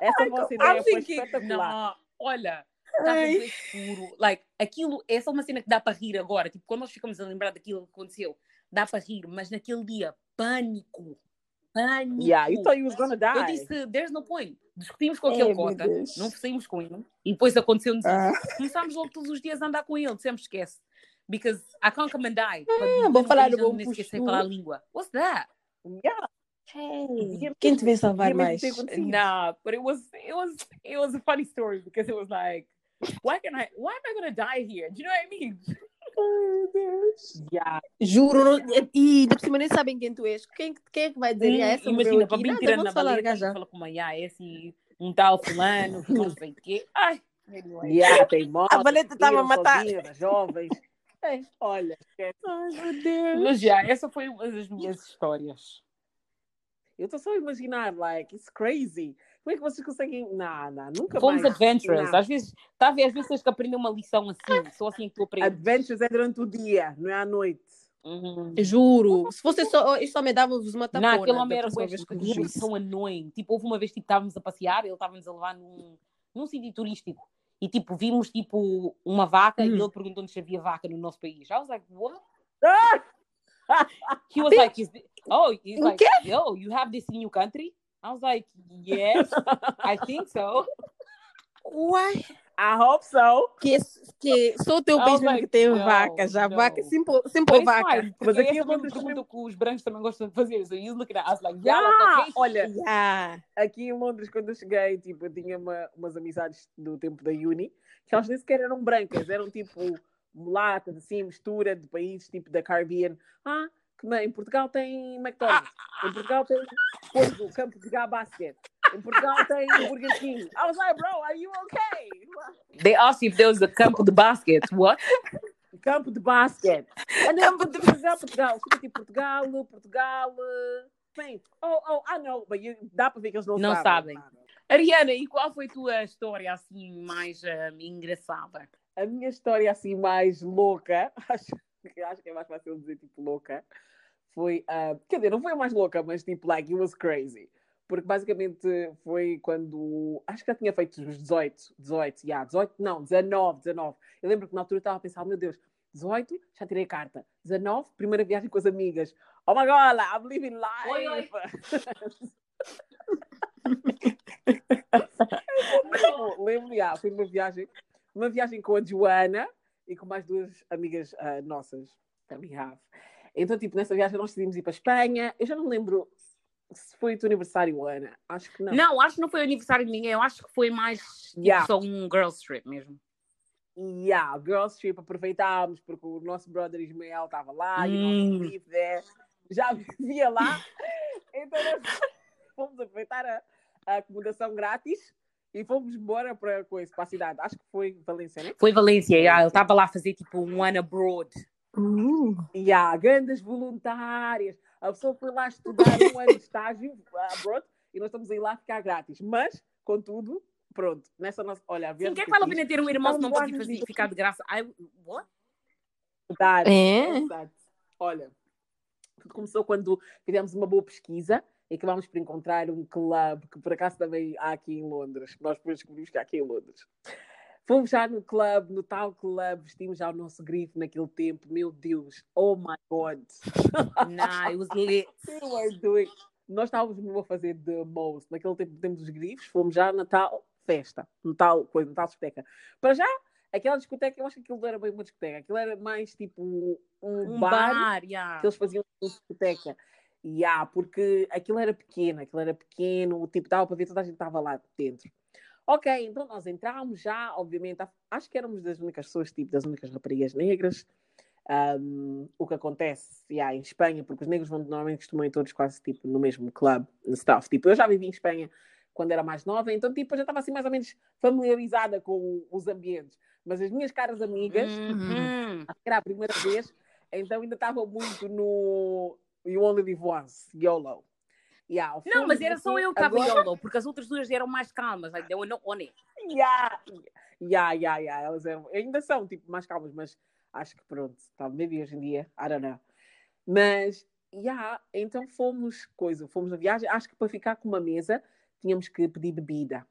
Essa vossa ideia foi thinking- espetacular. Olha, estava escuro. Like, aquilo, essa é uma cena que dá para rir agora. Tipo, quando nós ficamos a lembrar daquilo que aconteceu, dá para rir, mas naquele dia, pânico. Pânico. Yeah, you thought you was gonna die. Eu disse, there's no point. Discutimos com aquele meu cota, não saímos com ele. E depois aconteceu-nos Ah. isso. Começámos logo todos os dias a andar com ele, sempre esquece. Because I can't come and die. Ah, vou falar do bom esquecer falar a língua. What's that? Yeah. Hey, Quem te vê salvar mais? Nah, but it was it was it was a funny story because it was like, why can I why am I gonna die here? Do you know what I mean? Yeah. Juro, não, e de por cima nem sabem quem tu és. Quem, quem é que vai dizer? Hum, "Ah, essa imagina, para Nada, tirando na falar já. fala como ah, é assim, um tal fulano, que não sei o quê. Ai. Yeah, tem moto. A valeta estava a matar. sozinhas, as jovens. É, olha, esquece. Ai, meu Deus. Mas já, essa foi uma das minhas histórias. Eu estou só a imaginar, like, it's crazy. Como é que vocês conseguem. Não, não, nunca Fomos mais. adventurous. Não. Às vezes, tá a ver, às vezes tens que aprender uma lição assim, só assim que tu aprendes. Adventures é durante o dia, não é à noite. Uhum. Juro. Se fosse só, isto só me dava-vos uma tapona. Não, aquele homem era visse. tão annoying. Tipo, houve uma vez que tipo, estávamos a passear, ele estava-nos a levar num, num sítio turístico. E tipo, vimos tipo uma vaca e Hum. ele perguntou-nos se havia vaca no nosso país. I was like, what? Ah! He was like, Is thi- oh, he's like, yo, you have this in your country? I was like, yes, I think so. Uai, I hope so. que, que só o teu país was mesmo like, que tem no, vaca, já no. vaca, simple, But simple it's vaca. fine, Mas porque aqui foi uma Londres pergunta que os brancos também gostam de fazer. So he's looking at us like, Yeah, yeah, olha, Yeah. aqui em Londres, quando eu cheguei, tipo, eu tinha uma- umas amizades do tempo da uni, que elas nem sequer eram brancas, eram tipo mulatas, assim, mistura de países, tipo da Caribbean. Ah, que em Portugal tem McDonald's, em Portugal tem o campo de gá basket, em Portugal tem Burger King. I was like, bro, are you okay? They asked if there was a campo de basket. What? Campo de basquete. Ah, não, campo de Portugal, Portugal. Fica tipo Portugal, Portugal. eh, Bem, oh, oh, I know, but you, dá para ver que eles não, Não sabem. sabem. Ariana, e qual foi a tua história assim mais um, engraçada? A minha história assim mais louca, acho, acho que é mais fácil dizer tipo louca, foi, ah, quer dizer, não foi a mais louca, mas tipo, like, it was crazy. Porque basicamente foi quando, acho que já tinha feito os 18, 18, yeah, 18, não, 19, 19. Eu lembro que na altura eu estava a pensar, meu Deus, 18, já tirei carta. 19, primeira viagem com as amigas. Oh my God, I'm living life! Oi, oi. Lembro, lembro, yeah, foi uma viagem, uma viagem com a Joana e com mais duas amigas ah, nossas, that we have. Então, tipo, nessa viagem nós decidimos ir para a Espanha. Eu já não lembro se foi o teu aniversário, Ana. Acho que não. Não, acho que não foi o aniversário de ninguém. Eu acho que foi mais tipo, Yeah. só um girls trip mesmo. Yeah, Girls Trip aproveitámos porque o nosso brother Ismael estava lá e o nosso there já vivia lá. Então nós fomos aproveitar a, a acomodação grátis e fomos embora para coisa, para a cidade. Acho que foi Valência, né? Foi Valência, yeah, ele estava lá a fazer tipo um ano abroad. Uh, E há grandes voluntárias. A pessoa foi lá estudar um ano de estágio abroad e nós estamos aí lá ficar grátis. Mas, contudo, pronto, nessa nossa. Olha, Sim, quem é que vale a pena ter um irmão se não Vamos pode fazer, ficar de graça? I, what? É? Olha, tudo começou quando fizemos uma boa pesquisa e acabámos por encontrar um clube que por acaso também há aqui em Londres. Nós depois descobrimos que há aqui em Londres. Fomos já no clube, no tal clube, vestimos já o nosso grifo naquele tempo. Meu Deus, oh my God. Nah, it was lit. You are doing. Nós estávamos mesmo a fazer the most. Naquele tempo temos os grifos, fomos já na tal festa, no tal coisa, na tal discoteca. Para já, aquela discoteca, eu acho que aquilo não era bem uma discoteca, aquilo era mais tipo um, um Um bar, bar, yeah. que eles faziam uma discoteca. Há, porque aquilo era pequeno, aquilo era pequeno, tipo, dava para ver toda a gente estava lá dentro. Ok, então nós entramos já, obviamente, acho que éramos das únicas pessoas, tipo, das únicas raparigas negras. Um, o que acontece yeah, em Espanha, porque os negros vão normalmente costumam ir todos quase tipo no mesmo club, stuff. Tipo, eu já vivi em Espanha quando era mais nova, então tipo, eu já estava assim mais ou menos familiarizada com os ambientes. Mas as minhas caras amigas, Uhum. era a primeira vez, então ainda estava muito no You Only Live Once, YOLO. Yeah, Não, mas era só eu que estava agora- YOLO, porque as outras duas eram mais calmas. Like, they were not on it. Yeah, yeah, yeah, yeah. Elas eram, ainda são tipo mais calmas, mas acho que pronto, tá, maybe hoje em dia, I don't know. Mas, yeah, então fomos, coisa, fomos na viagem, acho que para ficar com uma mesa tínhamos que pedir bebida.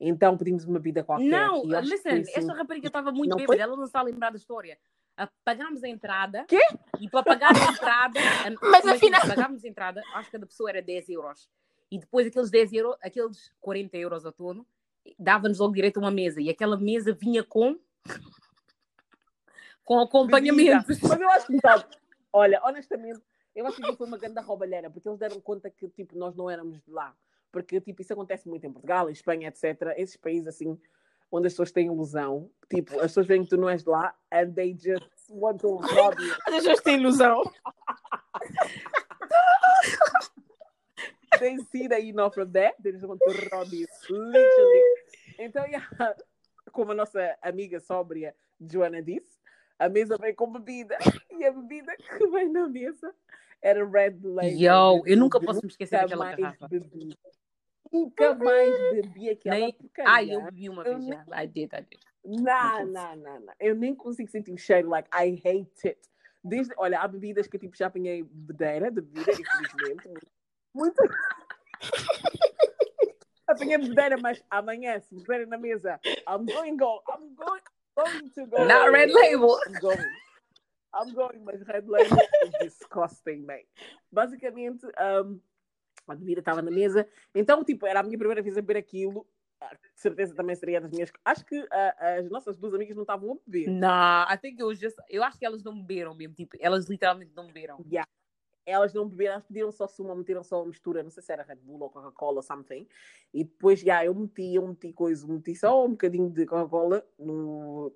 Então pedimos uma bebida qualquer. Não, listen, assim- esta rapariga estava muito Não bêbada, foi? ela não está a lembrar da história. Ah, Pagámos a entrada. Quê? E para pagar a entrada, a- Mas imagina, afinal- pagámos a entrada, acho que cada pessoa era 10 euros. E depois aqueles 10 euros, aqueles 40 euros ao todo, dava-nos logo direito a uma mesa. E aquela mesa vinha com com acompanhamento. Mas eu acho que sabe, olha, honestamente, eu acho que foi uma grande roubalheira, porque eles deram conta que tipo, nós não éramos de lá. Porque tipo, isso acontece muito em Portugal, em Espanha, etc. Esses países assim, onde as pessoas têm ilusão, tipo, as pessoas veem que tu não és de lá and they just want to rob you. as pessoas têm ilusão. They see that you know from there, they just want to rob you. Literally. Então, yeah, como a nossa amiga sóbria Joana disse, a mesa vem com bebida e a bebida que vem na mesa era Red Label. Yo, eu nunca posso me esquecer daquela garrafa. Nunca mais bebi aquela Nem- porcaria. Ai, eu bebi uma vez nem- já. I did, I did. Não, não, não, não. Eu nem consigo sentir o cheiro, like, I hate it. Desde, olha, há bebidas que eu tipo, já apanhei bedeira de bebida, infelizmente. Muito. apanhei bedeira, mas amanhã, se puserem na mesa, I'm going go, I'm going, going to go. Not red label. I'm going. I'm going, mas red label is disgusting, man. Basicamente, um, a bebida estava na mesa, então, tipo, era a minha primeira vez a beber aquilo. Ah, De certeza também seria das minhas. Acho que ah, as nossas duas amigas não estavam a beber. Nah, I think it was just. Eu acho que elas não beberam mesmo. Tipo, elas literalmente não beberam. Yeah. Elas não beberam, elas pediram só suma, meteram só uma mistura, não sei se era Red Bull ou Coca-Cola something. E depois, já, eu meti, eu meti coisa, meti só um bocadinho de Coca-Cola no.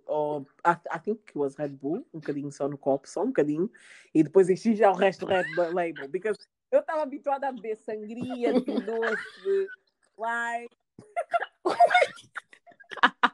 I, I think it was Red Bull, um bocadinho só no copo, só um bocadinho. E depois enchi já o resto do Red Bull Label. Because eu estava habituada a beber sangria, doce, like.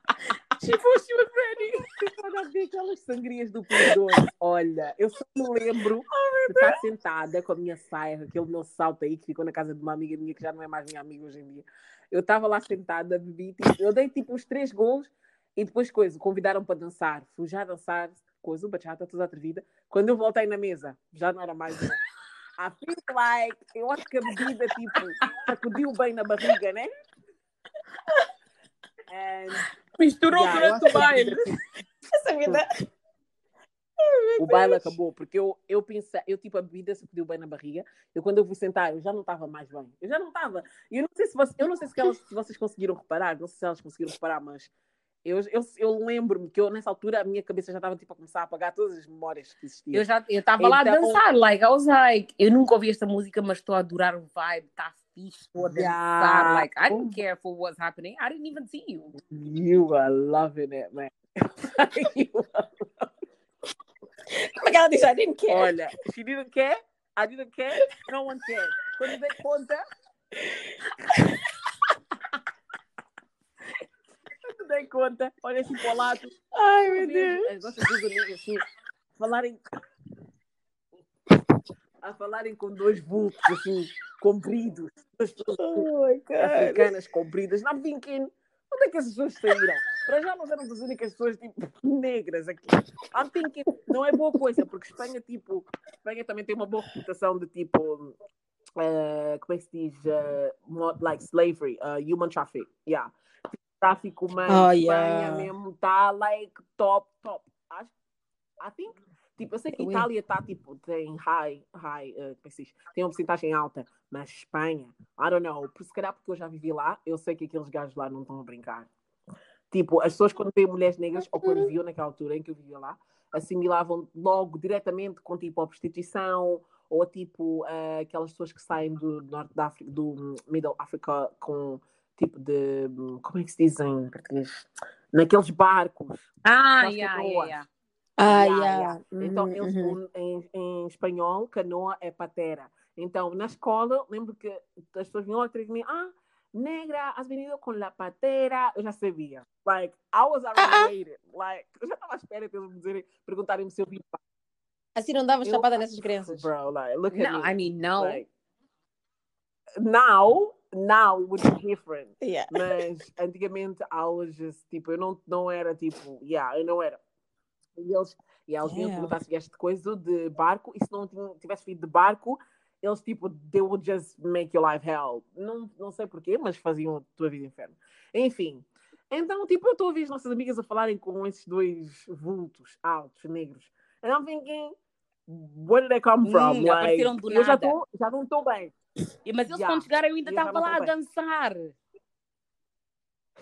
Tipo, she was ready. Habituada a beber aquelas sangrias do Doce. Olha, eu só me lembro de estar sentada com a minha saia, aquele meu salto aí que ficou na casa de uma amiga minha que já não é mais minha amiga hoje em dia. Eu estava lá sentada, bebi, tipo, eu dei tipo uns três gols e depois coisa, convidaram para dançar. Fui já dançar, coisa, o bachata, toda atrevida. Quando eu voltei na mesa, já não era mais. I feel like, eu acho que a bebida, tipo, sacudiu bem na barriga, né? And, Misturou yeah, a bebida, tipo, Essa vida. o baile acabou, porque eu, eu pensei, eu tipo, a bebida se pediu bem na barriga. Eu quando eu fui sentar, eu já não estava mais bem. Eu já não estava. E eu não sei se vocês, eu não sei se, elas, se vocês conseguiram reparar, não sei se elas conseguiram reparar, mas Eu, eu, eu lembro-me que eu, nessa altura, a minha cabeça já estava tipo, a começar a apagar todas as memórias que existiam. Eu já eu estava lá a Então- dançar, like, I was like, eu nunca ouvi esta música, mas estou a adorar o vibe, está dançar, Yeah. like, I didn't care for what's happening, I didn't even see you. You are loving it, man. You que ela disse? I didn't care. Olha, she didn't care, I didn't care, no one cared. Quando dei conta. Quando dei conta, olha assim para o lado. Ai, meu Deus. As nossas duas amigas assim, falarem. A falarem com dois vultos assim, compridos. Duas pessoas Oh africanas compridas. Não thinking, onde é que essas pessoas saíram? Para já nós éramos as únicas pessoas tipo, negras aqui. I'm thinking, não é boa coisa, porque Espanha, tipo, Espanha também tem uma boa reputação de tipo, eh, como é que se diz? Mo- like slavery, uh, human traffic. Yeah. Tráfico humano, Oh, Espanha yeah. mesmo está like top, top. Acho, I think, tipo, eu sei que Ui. Itália está tipo, tem high, high, eh, como é que? Tem uma porcentagem alta, mas Espanha, I don't know, por se calhar porque eu já vivi lá, eu sei que aqueles gajos lá não estão a brincar. Tipo, as pessoas quando veem mulheres negras, ou quando viam naquela altura em que eu vivia lá, assimilavam logo diretamente com tipo a prostituição, ou tipo eh, aquelas pessoas que saem do norte da África, do Middle Africa com tipo de, como é que se diz em português? Naqueles barcos. Ah, yeah, yeah, yeah. Ah, Yeah. Então, Uhum, eles, uhum. o- em, em espanhol, canoa é patera. Então, na escola, lembro que as pessoas vinham lá e diziam, ah, negra, has venido com la patera. Eu já sabia. Like, I was Ah, ah. already waiting. Like, eu já estava à espera de eles me dizerem, perguntarem-me se eu vim Assim não dava Eu- chapada nessas crianças. Bro, like, look at No, me. I mean, no. Like, now, now would be different. Yeah. Mas antigamente I was just, tipo, eu não, não era tipo, yeah, eu não era. E eles, e eles vinham Damn. perguntar se vieste de coisa de barco, e se não tivesse vindo de barco, eles tipo, they would just make your life hell. Não, não sei porquê, mas faziam a tua vida inferno. Enfim. Então, tipo, eu estou a ouvir as nossas amigas a falarem com esses dois vultos altos, negros. And I'm thinking, where did they come Hum, from? Like, apareceram do eu já, nada. tô, já não estou bem. E- Mas eles Yeah. quando chegaram eu ainda já estava lá a dançar.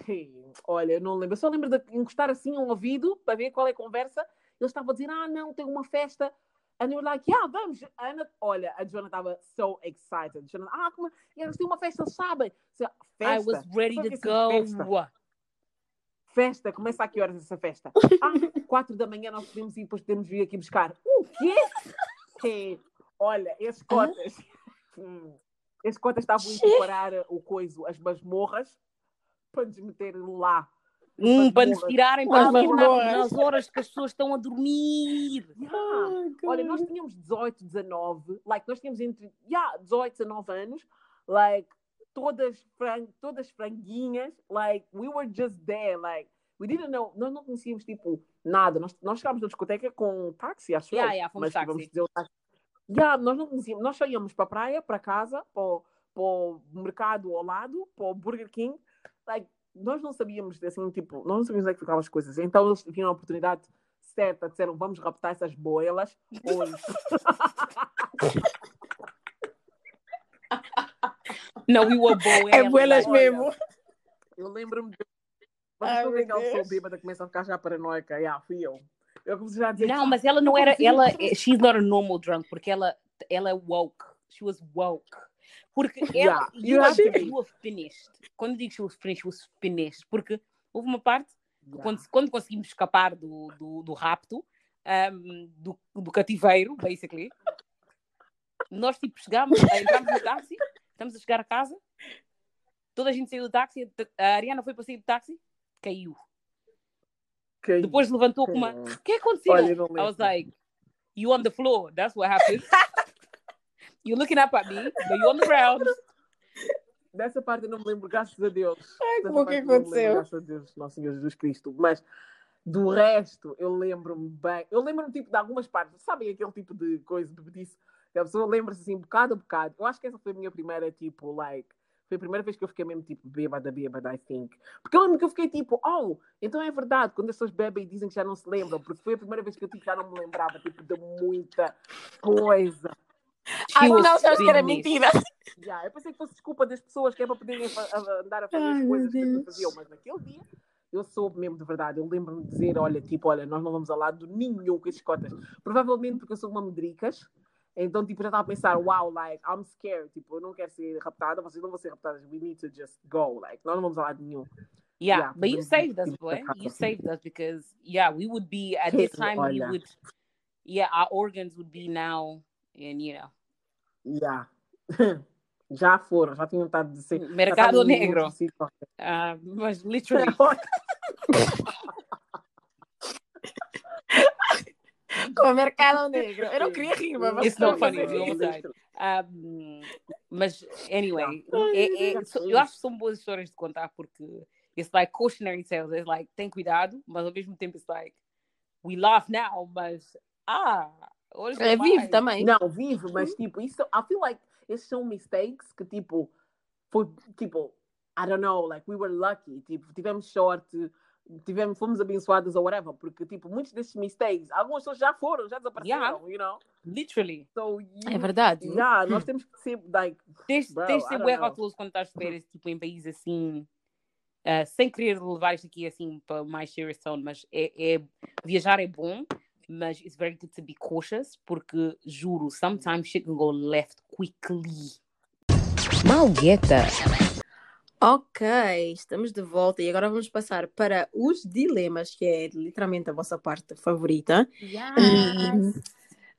Olha, eu não lembro. Eu só lembro de encostar assim um ouvido para ver qual é a conversa. Eles estavam a dizer, ah, não, tem uma festa. And they were like, yeah, vamos. Ana, olha, a Joana estava so excited. Joana, ah, como... e eles têm uma festa, sabem. I Festa? was ready to assim, go. Festa. festa, começa a que horas essa festa? Ah, quatro da manhã nós podemos ir, depois podemos vir aqui buscar. O quê? Sim. Olha, esses cotas, hum, esses cotas estavam a preparar o coiso, as masmorras, para nos meterem lá. Hum, para nos tirarem para nos masmorras. nas horas que as pessoas estão a dormir. Yeah. Olha, nós tínhamos 18, 19, like, nós tínhamos entre yeah, 18, 19 anos, like, todas, fran todas franguinhas, like, we were just there, like, we didn't know, nós não conhecíamos, tipo, nada. Nós, nós chegámos na discoteca com um táxi, acho Yeah, eu. yeah, fomos mas táxi. vamos dizer táxi. Yeah, nós não conhecíamos, nós só íamos para a praia, para casa, para o, para o mercado ao lado, para o Burger King, like, nós não sabíamos, assim, tipo, nós não sabíamos onde é que ficavam as coisas. Então eles viram a oportunidade certa, disseram, vamos raptar essas boelas hoje. Não, we were boas. É buelas olha. mesmo. Eu lembro-me de. A ver meu aquela pessoa Deus. bêbada começa a ficar já paranoica. Yeah, fui eu. Eu comecei já a dizer. Não, mas ela não era, ela, she's not a normal drunk, porque ela, ela é woke. She was woke. Porque ela, Yeah, you, you have to you finished. Quando digo she was finished, she was finished. Porque houve uma parte, Yeah. quando, quando conseguimos escapar do, do, do rapto, um, do, do cativeiro, basically, nós tipo chegámos, eh, entramos no táxi, estamos a chegar a casa, toda a gente saiu do táxi, a Ariana foi para sair do táxi, caiu. Ok. Depois levantou com uma. O que aconteceu? Olha, I was like, you on the floor. That's what happened. you looking up at me, but you on the ground. Dessa parte eu não me lembro, graças a Deus. Ai, Dessa como que parte eu não me lembro, aconteceu? Graças a Deus, Nosso Senhor Jesus Cristo. Mas do resto, eu lembro-me bem. Eu lembro-me tipo, de algumas partes. Sabem aquele tipo de coisa, de bebedice? Que a pessoa lembra-se assim, bocado a bocado. Eu acho que essa foi a minha primeira, tipo, like. Foi a primeira vez que eu fiquei mesmo tipo bêbada, bêbada, I think. Porque eu lembro que eu fiquei tipo, oh, então é verdade, quando as pessoas bebem e dizem que já não se lembram, porque foi a primeira vez que eu tipo, já não me lembrava tipo, de muita coisa. She Afinal, was sabes que era mentira. Yeah, eu pensei que fosse desculpa das pessoas que é para poderem a- andar a fazer Ai, as coisas que Deus. faziam, mas naquele dia eu soube mesmo de verdade. Eu lembro-me de dizer: olha, tipo, olha, nós não vamos ao lado nenhum com estes cotas. Provavelmente porque eu sou uma medricas. Então, tipo, já estava a pensar, wow, like, I'm scared. Tipo, eu não quero ser raptada, vocês não vão ser raptadas. We need to just go. Like, nós não vamos ao lado nenhum. Yeah, Yeah, but you saved us, boy. You assim. saved us because yeah, we would be at this time we would yeah, our organs would be now and you know Yeah. já foram, já tinham estado de ser. já mercado negro. Uh, mas literally Com o mercado negro. Eu não queria rir, mas It's not funny. Um, mas anyway, é- é- so- eu acho que são boas histórias de contar porque it's like cautionary tales, it's like tem cuidado, mas ao mesmo tempo it's like we laugh now, mas ah, hoje É mais. vivo também. Não, vivo, mas tipo, isso, I feel like esses são mistakes que tipo, foi tipo, I don't know, like we were lucky, tipo, tivemos sorte, tivemos, fomos abençoadas ou whatever, porque tipo, muitos desses mistakes, algumas pessoas já foram, já desapareceram, Yeah. you know? Literally. So, you, É verdade. yeah, nós temos que ser, like, Tens, de ser bué cauteloso quando estás de férias, tipo, em países assim, ah, sem querer levar isto aqui assim para mais serious tone, mas é, é- viajar é bom, mas it's very good to be cautious, porque juro, sometimes shit can go left quickly. Malgueta. Ok, estamos de volta e agora vamos passar para os dilemas, que é literalmente a vossa parte favorita. E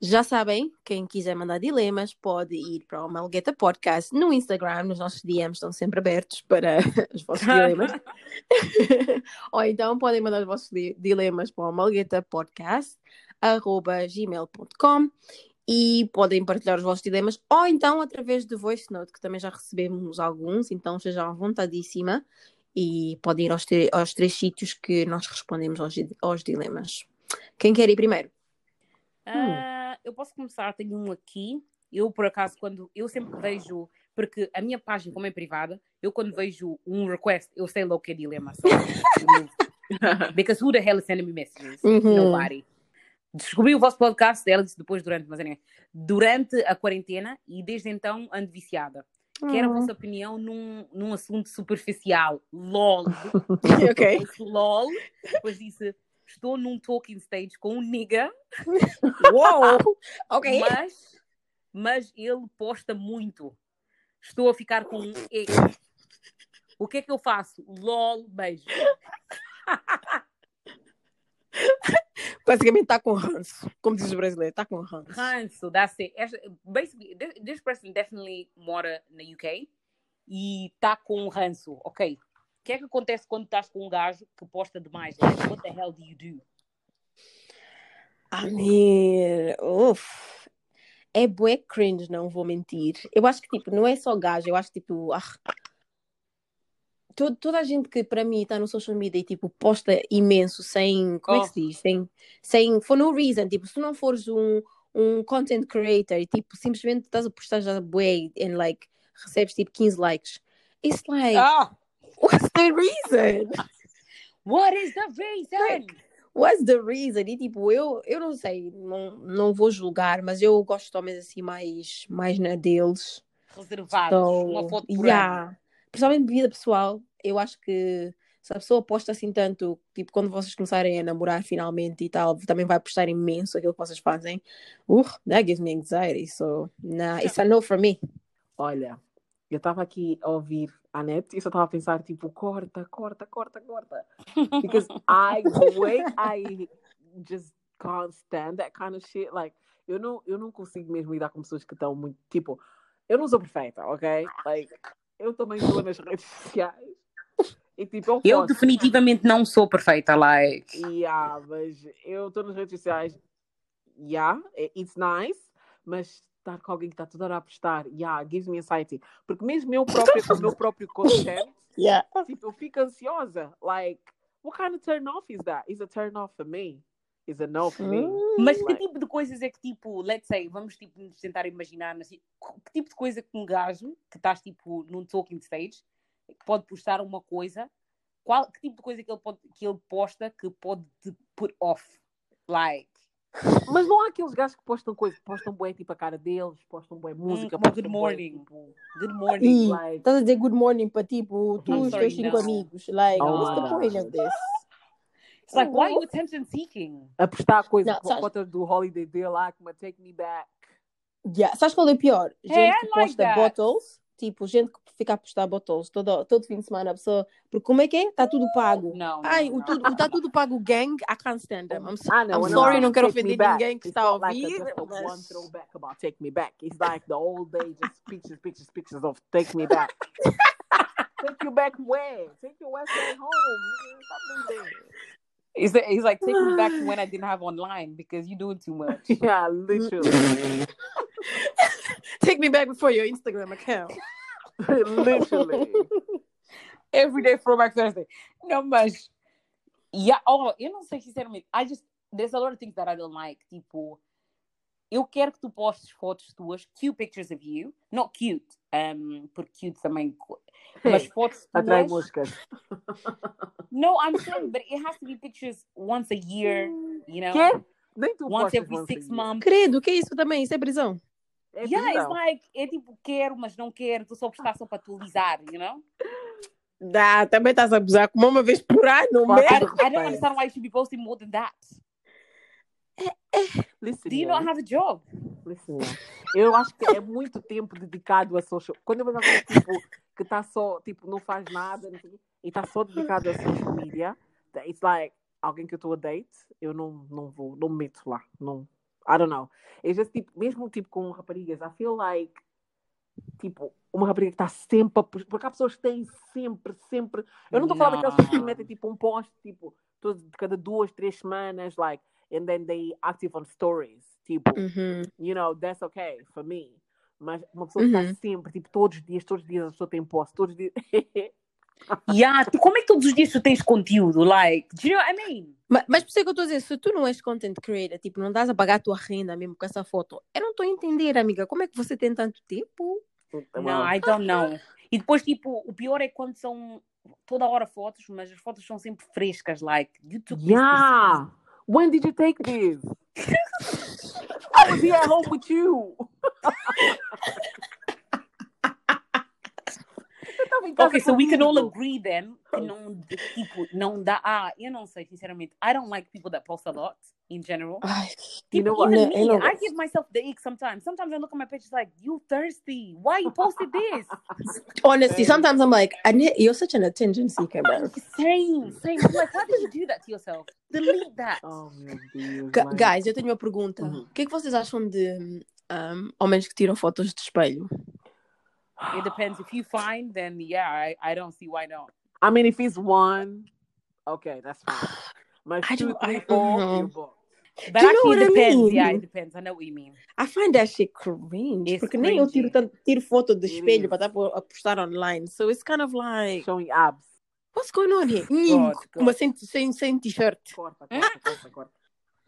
já sabem, quem quiser mandar dilemas pode ir para o Malgueta Podcast no Instagram, nos nossos DMs estão sempre abertos para os vossos dilemas. Ou então podem mandar os vossos di- dilemas para o Malgueta Podcast, arroba gmail.com e podem partilhar os vossos dilemas ou então através do Voice Note, que também já recebemos alguns, então sejam à vontadíssima e podem ir aos, aos três sítios que nós respondemos aos, aos dilemas. Quem quer ir primeiro? Ah, eu posso começar, tenho um aqui. Eu, por acaso, quando eu sempre vejo, porque a minha página, como é privada, eu quando vejo um request, eu sei logo que é dilema. so, Because who the hell is sending me messages? Uhum. Nobody. Descobri o vosso podcast, ela disse depois durante, mas anyway, durante a quarentena e desde então ando viciada. Quero a vossa opinião num, num assunto superficial. LOL. ok. LOL. Depois disse, estou num talking stage com um nigga Uou! Ok. mas, mas ele posta muito. Estou a ficar com um ex. O que é que eu faço? LOL, beijo. Basicamente está com ranço, como diz o brasileiro, está com ranço. Ranço, that's it. Basically, this, this person definitely mora na UK e está com ranço. Ok. O que é que acontece quando estás com um gajo que posta demais? Like, what the hell do you do? Mean, uff. É bué cringe, não vou mentir. Eu acho que, tipo, não é só gajo, eu acho que, tipo, ah, to- toda a gente que para mim está no social media e, tipo, posta imenso sem, como é que se diz? Sem, sem, for no reason, tipo, se tu não fores um, um content creator e, tipo, simplesmente estás a postar já bué and, like, recebes, tipo, 15 likes. It's like, Ah! What's the reason? What is the reason? What's the reason? E tipo, eu, eu não sei, não, não vou julgar, mas eu gosto de homens assim mais, mais na deles. Reservados. So, Uma foto por yeah. Principalmente de vida pessoal, eu acho que se a pessoa posta assim tanto, tipo, quando vocês começarem a namorar finalmente e tal, também vai postar imenso aquilo que vocês fazem. Uh, that gives me anxiety, so, nah, it's a no for me. Olha, eu estava aqui a ouvir a net e só estava a pensar, tipo, corta, corta, corta, corta. Because I, the way I just can't stand that kind of shit, like, eu não, eu não consigo mesmo lidar com pessoas que estão muito, tipo, eu não sou perfeita, ok? Like, eu também estou nas redes sociais. E tipo, eu, Eu definitivamente não sou perfeita, like. Yeah, mas eu estou nas redes sociais, yeah, it's nice, mas estar com alguém que está toda hora a postar, yeah, gives me anxiety. Porque mesmo eu próprio, com o meu próprio content, Yeah. tipo, eu fico ansiosa. Like, what kind of turn off is that? Is a turn off for me? Is a no for me? Mas que Like- tipo de coisas é que, tipo, let's say, vamos tipo, tentar imaginar, assim, que tipo de coisa que um gajo que estás tipo num talking stage que pode postar uma coisa, qual, que tipo de coisa que ele, pode, que ele posta que pode te put off? Like, Mas não há aqueles gajos que postam coisas, postam bué tipo a cara deles, postam bué música, como postam good bué, morning. tipo, Good morning. E like, estás a dizer good morning para tipo tu e teus cinco amigos. Like, Oh what's the point of this? It's like, why are you attention seeking? a postar coisas, Não, fo- sabes- fotos do holiday dele lá, como a Take Me Back. Yeah. Sabes qual é pior? Gente Hey, que like posta that. bottles, tipo, gente que fica a postar bottles todo, todo fim de semana, a pessoa. Porque como é que é? Está tudo pago. Não, Ai, não, o tudo, o tá tudo pago gang, I can't stand them. I'm, so- Ah, não, I'm não, sorry, não. não quero ofender ninguém que It's está a not like ouvir. just a one throwback about Take Me Back. It's like the whole day, just pictures, pictures, pictures of Take Me Back. Take you back where? Take your ass back home. He's, he's like, take me back to when I didn't have online because you're doing too much. Yeah, literally. Take me back before your Instagram account. literally. Every day throwback Thursday. Não, mas. Yeah, oh, eu não sei sinceramente. I just. There's a lot of things that I don't like. Tipo, eu quero que tu postes fotos tuas, cute pictures of you. Not cute, um, porque cute também. Mas Hey, fotos Atrai tuas. moscas. No, I'm saying, but it has to be pictures once a year, you know? Quê? Nem tu Once every once six months. Credo, que é isso também? Isso é prisão. É Yeah, it's prisão. like, é tipo, quero, mas não quero, tu só postar só para atualizar, you know? Dá, também estás a abusar como uma vez por ano. I, mesmo. I Repare. don't understand why you should be posting more than that. Listen, Do you not have a job? Listen. Eu acho que é muito tempo dedicado a social. Quando eu vejo alguém tipo, que está só, tipo, não faz nada e está só dedicado a social media, it's like alguém que eu estou a date, eu não, não vou, não me meto lá. Não, I don't know. É just, tipo, mesmo tipo com raparigas, I feel like tipo, uma rapariga que está sempre a porque há pessoas que têm sempre, sempre. Eu não estou a falar daquelas pessoas que metem tipo um post, tipo, todo, cada duas, três semanas, like, and then they active on stories. Tipo, Uhum. you know, that's okay for me. Mas uma pessoa que Uhum. está sempre, tipo, todos os dias, todos os dias a pessoa tem post, todos os dias. Yeah, tu, como é que todos os dias tu tens conteúdo? Like, do you know what I mean? Mas, mas por isso é que eu estou a dizer, se tu não és content creator, tipo, não dás a pagar a tua renda mesmo com essa foto, eu não estou a entender, amiga, como é que você tem tanto tempo? Não, I don't know. E depois, tipo, o pior é quando são toda hora fotos, mas as fotos são sempre frescas, like, you took this yeah. When did you take this? I was here at home with you. Eu estava em casa Ok, so we can all agree then que não, tipo, não dá. Ah, eu não sei, sinceramente. I don't like people that post a lot in general. Ai, You know Tipo, what? even me, não I give myself the ick sometimes. Sometimes I look at my page like, you thirsty. Why you posted this? honestly, sometimes I'm like, you're such an attention seeker, bro. Same, same. I'm like, why did you do that to yourself? Delete that. Oh, meu Deus. Mãe. Guys, eu tenho uma pergunta. Uhum. O que é que vocês acham de um, homens que tiram fotos de espelho? It depends. If you find, then yeah, I, I don't see why not. I mean, if it's one, okay, that's fine. Mas I two, don't- three, I- four, you're booked. But Do you know what I it depends. mean? Yeah, it depends. I know what you mean. I find that shit cringe. It's porque nem eu tiro, cringy. tanto, tiro foto de It espelho is. para estar a postar online. So it's kind of like, Showing abs. what's going on here? Hum, God, Uma sem, sem, sem t-shirt. Corta, corta, corta, corta.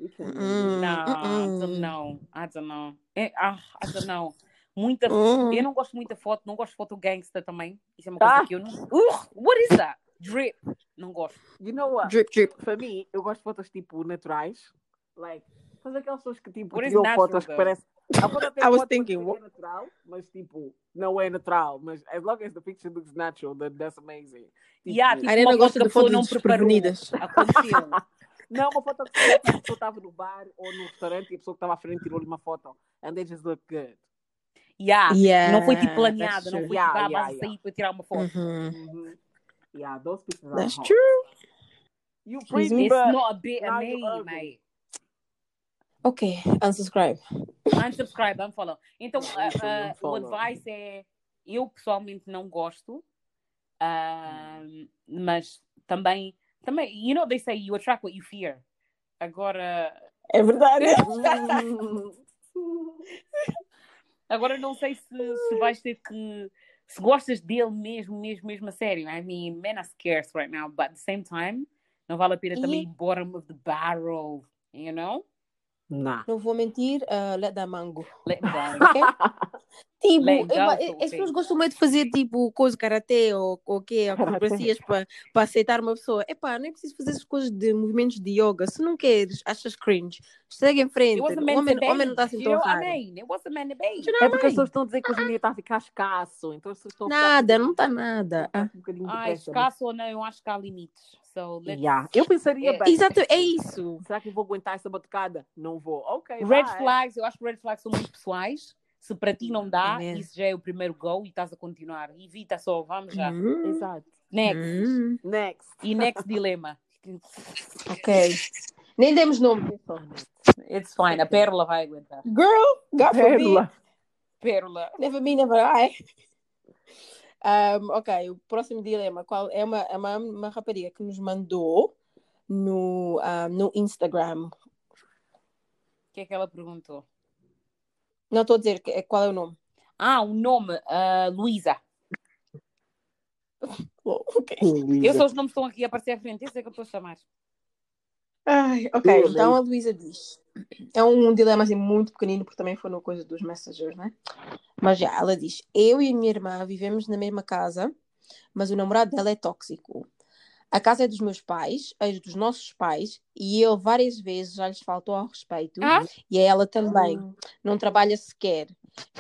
You can't do Hum, No, I don't know. I don't know. Eh, ah, I don't know. Muita. hum. Eu não gosto muito da foto, não gosto de foto gangsta também. Isso é uma coisa Ah. que eu não. Ugh, what is that? Drip. Não gosto. You know what? Drip, drip. Para mim, eu gosto de fotos tipo naturais. Like, mas aquelas pessoas que tipo tiram fotos que though? parecem. A foto até I was thinking, what- natural, mas tipo, não é natural. Mas as long as the picture looks natural, then that's amazing. Tipo, Yeah, tipo, A Arena uma gosta foto de que fotos não desprevenidas. Aconteceu. Não, uma foto que tipo, a pessoa estava no bar ou no restaurante e a pessoa que estava à frente tirou-lhe uma foto. And they just look good. Yeah. Yeah, não foi tipo that's planeada, não true. foi Yeah, tipo, ah, yeah, yeah. sair para tirar uma foto. Uhum. Mhm. Yeah, those pictures are That's true. You pretty, me? It's but not a bit of me, mate. Ok, unsubscribe. Unsubscribe, unfollow. Então, should ah, o advice é: eu pessoalmente não gosto, ah, mas também, também, you know, they say you attract what you fear. Agora, É verdade. agora não sei se, se vais ter que. Se gostas dele mesmo, mesmo, mesmo a sério. I mean, men are scarce right now, but at the same time, não vale a pena também ir bottom of the barrel, you know? Não. Não vou mentir, uh, let that mango. Let me go. ok? Tipo, as pessoas gostam muito de fazer tipo coisa karatê ou o quê, acrobacias para para aceitar uma pessoa. Epá, não é preciso fazer essas coisas de movimentos de yoga. Se não queres, achas cringe, segue em frente. O homem, homem não está assim tão I raro. mean? It wasn't meant to be. É porque as pessoas estão a dizer que hoje em dia está a ficar escasso. Então as pessoas estão Nada, não está nada. Ah, um Ah, escasso ou não, eu acho que há limites. So, let's... Yeah. Eu pensaria É, bem. Exato, é isso. Será que eu vou aguentar essa batucada? Não vou. Ok, Red vai. flags, eu acho que red flags são muito pessoais. Se para ti não dá, É isso já é o primeiro go e estás a continuar. Evita só, vamos já. Hum, Exato. Next. hum, Next. E next dilema. ok. Nem demos nome. It's fine, a pérola vai aguentar. Girl, God forbid. Pérola. Pérola. Never me, never I. Um, ok, o próximo dilema qual, é, uma, é uma, uma rapariga que nos mandou no, ah, no Instagram. O que é que ela perguntou? Não estou a dizer que- qual é o nome. Ah, o nome, ah, Luísa. Oh, ok. Eu sou os nomes que estão aqui a aparecer à frente, esse é que eu estou a chamar. Ai, ok, Beleza. então a Luísa diz. É um dilema assim muito pequenino, porque também foi no coisa dos messengers, né? Mas já, ela diz: Eu e a minha irmã vivemos na mesma casa, mas o namorado dela é tóxico. A casa é dos meus pais, é dos nossos pais, e ele várias vezes já lhes faltou ao respeito, Ah? e a ela também. Não trabalha sequer.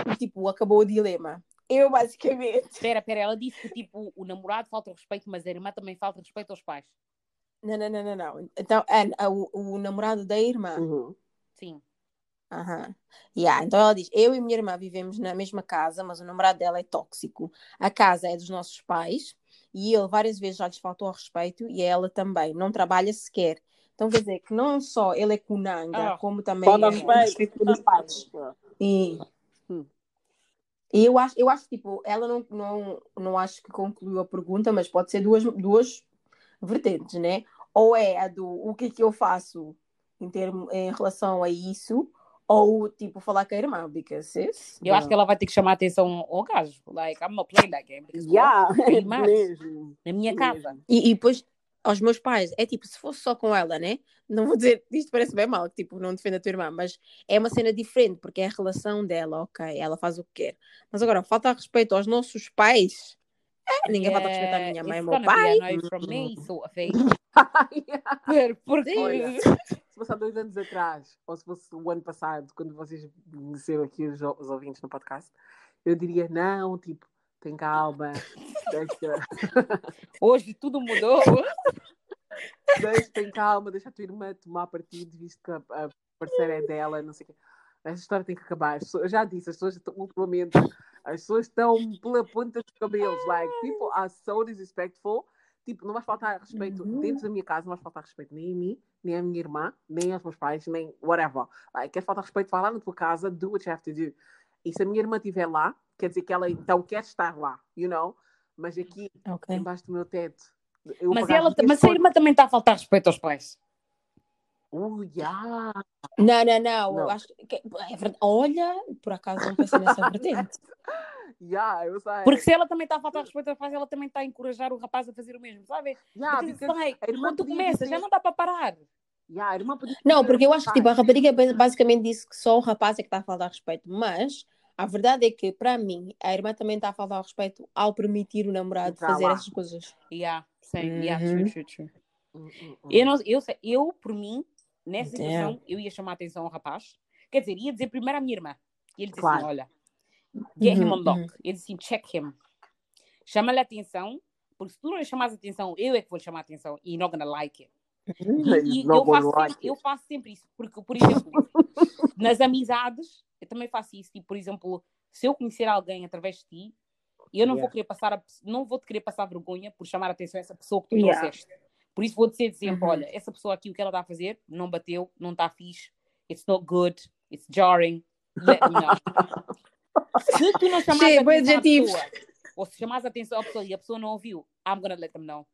E, tipo, acabou o dilema. Eu, basicamente. Espera, espera, ela disse que tipo, o namorado falta respeito, mas a irmã também falta respeito aos pais. Não, não, não, não, não. Então, a- a- o, o namorado da irmã. Uhum. Sim. Aham. Yeah, então ela diz: Eu e minha irmã vivemos na mesma casa, mas o namorado dela é tóxico. A casa é dos nossos pais e ele várias vezes já lhes faltou ao respeito e ela também. Não trabalha sequer. Então quer dizer que não só ele é cunanga, Ah, como também é respeito. pelos pais. E, Hum. e eu acho, eu acho tipo, ela não, não, não acho que concluiu a pergunta, mas pode ser duas, duas vertentes, né? Ou é a do o que é que eu faço em, termo, em relação a isso, ou tipo falar com a irmã, because sis, Eu acho que ela vai ter que chamar a atenção ao gajo. Like, I'm not playing that game. because Yeah, é mesmo. Na minha casa. E, e depois aos meus pais, é tipo, se fosse só com ela, né? Não vou dizer, isto parece bem mal, tipo, não defende a tua irmã, mas é uma cena diferente, porque é a relação dela, ok, ela faz o que quer. Mas agora, falta respeito aos nossos pais. É, ninguém falta respeitar a minha mãe e meu pai. from me. Por- Porque... Olha. se fosse há dois anos atrás, ou se fosse o ano passado, quando vocês conheceram aqui os, os ouvintes no podcast, eu diria, não, tipo, tem calma, deixa, Hoje tudo mudou. deixa, tem calma, deixa a tua irmã tomar partido, visto que a, a parceira é dela, não sei o quê. Essa história tem que acabar. Eu já disse, as pessoas estão, ultimamente, as pessoas estão pela ponta dos cabelos. Like, people are so disrespectful. Tipo, não vais faltar respeito Uhum. dentro da minha casa, não vais faltar respeito nem a mim, nem à minha irmã, nem aos meus pais, nem whatever. Like, queres faltar respeito, vai lá na tua casa, do what you have to do. E se a minha irmã estiver lá, quer dizer que ela então quer estar lá, you know? Mas aqui, Ok. embaixo do meu teto. eu Mas, ela, mas a irmã também está a faltar respeito aos pais. Oh, yeah. Não, não, não, eu Não. acho que é verdade. Olha, por acaso não pensei nessa vertente. Yeah, eu sei. Porque se ela também está a faltar respeito aos pais, ela também está a encorajar o rapaz a fazer o mesmo, sabe? Yeah, a irmã quando tu começas, dizer- já não dá para parar. Yeah, a irmã podia Não, porque eu acho que tipo, a rapariga basicamente disse que só o rapaz é que está a faltar respeito, mas a verdade é que, para mim, a irmã também está a faltar respeito ao permitir o namorado Entrar fazer lá. essas coisas. Yeah, same. Yeah, Uhum. true, true, true. Hum, hum, hum. Eu, não, eu, sei- eu, por mim, nessa Damn. situação, eu ia chamar a atenção ao rapaz. Quer dizer, ia dizer primeiro à minha irmã. E ele disse Claro. assim: olha, get him Uhum, on lock. uhum. Ele disse assim: check him. Chama-lhe a atenção, porque se tu não lhe chamares a atenção, eu é que vou lhe chamar a atenção. E not gonna like it. E, e eu, faço like sempre, eu it. faço sempre isso, porque, por exemplo, nas amizades, eu também faço isso. Tipo, por exemplo, se eu conhecer alguém através de ti, eu não vou Yeah. querer passar, a, não vou te querer passar vergonha por chamar a atenção a essa pessoa que tu Yeah. trouxeste. Por isso vou dizer sempre, Uhum. olha, essa pessoa aqui, o que ela está a fazer, não bateu, não está fixe, it's not good, it's jarring, let me know. se tu não chamares Cheio, a atenção à pessoa, ou se chamares a atenção à pessoa e a pessoa não ouviu, I'm gonna let them know.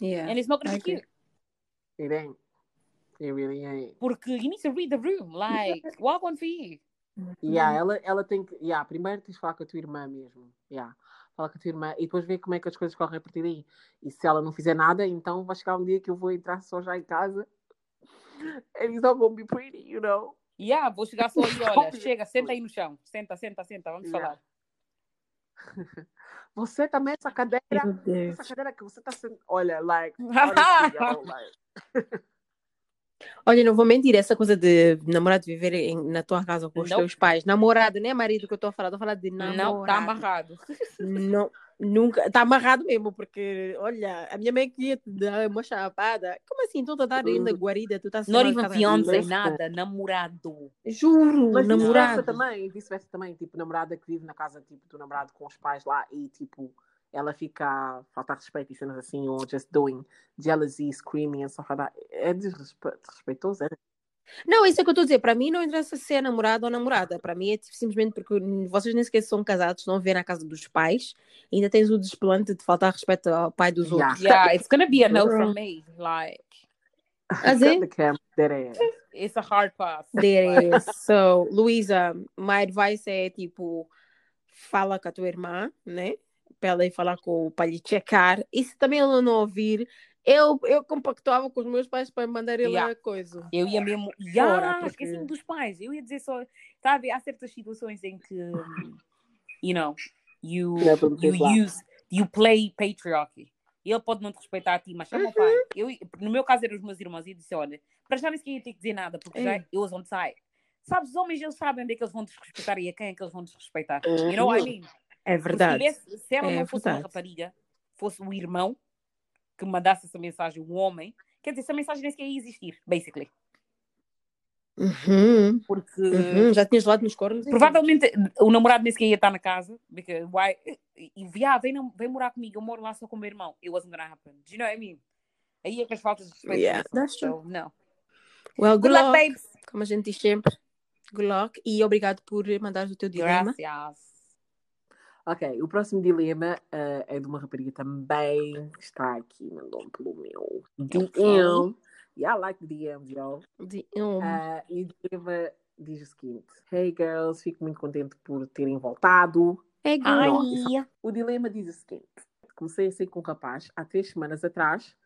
Yeah. And it's not gonna I be cute. It ain't. It really ain't. Porque you need to read the room. Like, walk on for you. Yeah, ela, ela tem que. Yeah, primeiro tens de falar com a tua irmã mesmo. Yeah. Fala com a tua irmã e depois ver como é que as coisas correm a partir daí. E se ela não fizer nada, então vai chegar um dia que eu vou entrar só já em casa And he's not gonna be pretty, you know? Yeah, vou chegar só aí, olha, chega, senta aí no chão. Senta, senta, senta, vamos Yeah. falar. Você também, essa cadeira, essa cadeira que você tá sendo. Olha, like, honestly, like, Olha, não vou mentir, essa coisa de namorado viver em- na tua casa com os Não. teus pais. Namorado, não é marido que eu estou a falar, estou a falar de namorado. Não, tá amarrado. Não, nunca. Está amarrado mesmo, porque, olha, a minha mãe queria te dar uma chapada. Como assim? Tu estás ainda guarida, tu estás Not even fiance, Listen. nada, namorado. Juro, Mas vice-versa namorado. também, vice-versa também, tipo, namorada que vive na casa tipo, do namorado com os pais lá e tipo, ela fica a faltar respeito e cenas assim, ou just doing jealousy, screaming and stuff like that. É desrespe- desrespeitoso, é? Não, isso é o que eu estou a dizer. Para mim não interessa se é namorado ou namorada. Para mim é tipo, simplesmente porque vocês nem sequer são casados, estão a ver na casa dos pais. Ainda tens o desplante de faltar respeito ao pai dos Yeah. outros. Yeah, it's gonna be a no from me. Like, As in? the camera, that ass. it's a hard pass. There is. So, Luísa, my advice é tipo, fala com a tua irmã, né? Para ela ir falar com o pai lhe checar. E se também ela não ouvir, eu, eu compactuava com os meus pais para mandar ele Yeah. a coisa. Eu ia mesmo. Yeah, porque- esqueci-me dos pais. Eu ia dizer só. Sabe, há certas situações em que. You know, you, meter you use. You play patriarchy. Ele pode não te respeitar a ti, mas chama o pai. Eu, no meu caso, eram os meus irmãos. E eu disse: olha, para já nem sequer ia ter que dizer nada, porque já É. eu was on side. Sabes, os homens, eles sabem onde é que eles vão desrespeitar e a quem é que eles vão desrespeitar. You know what I mean? É Porque verdade. Se, se ela É não fosse uma verdade. rapariga, fosse o irmão que mandasse essa mensagem, um homem, quer dizer, essa mensagem nem sequer ia existir, basically. Uhum, Porque uhum. Já tinhas lado nos cornos? provavelmente o namorado nem sequer ia estar na casa. Because why? E yeah, vem, vem morar comigo, eu moro lá só com o meu irmão. It wasn't gonna happen. Do you know what I mean? Aí é que as faltas de respeito Yeah, that's true. So, não. Well, Good good luck, luck, babes. como a gente diz sempre. Good luck. E obrigado por mandares o teu dilema. Gracias. Ok, o próximo dilema eh, é de uma rapariga também que está aqui, mandou-me pelo meu DM. Yeah, I like the DMs, y'all. De- um, Ah, e o dilema diz o seguinte: Hey girls, fico muito contente por terem voltado. é good. Ai. O dilema diz o seguinte: comecei a sair com um rapaz há três semanas atrás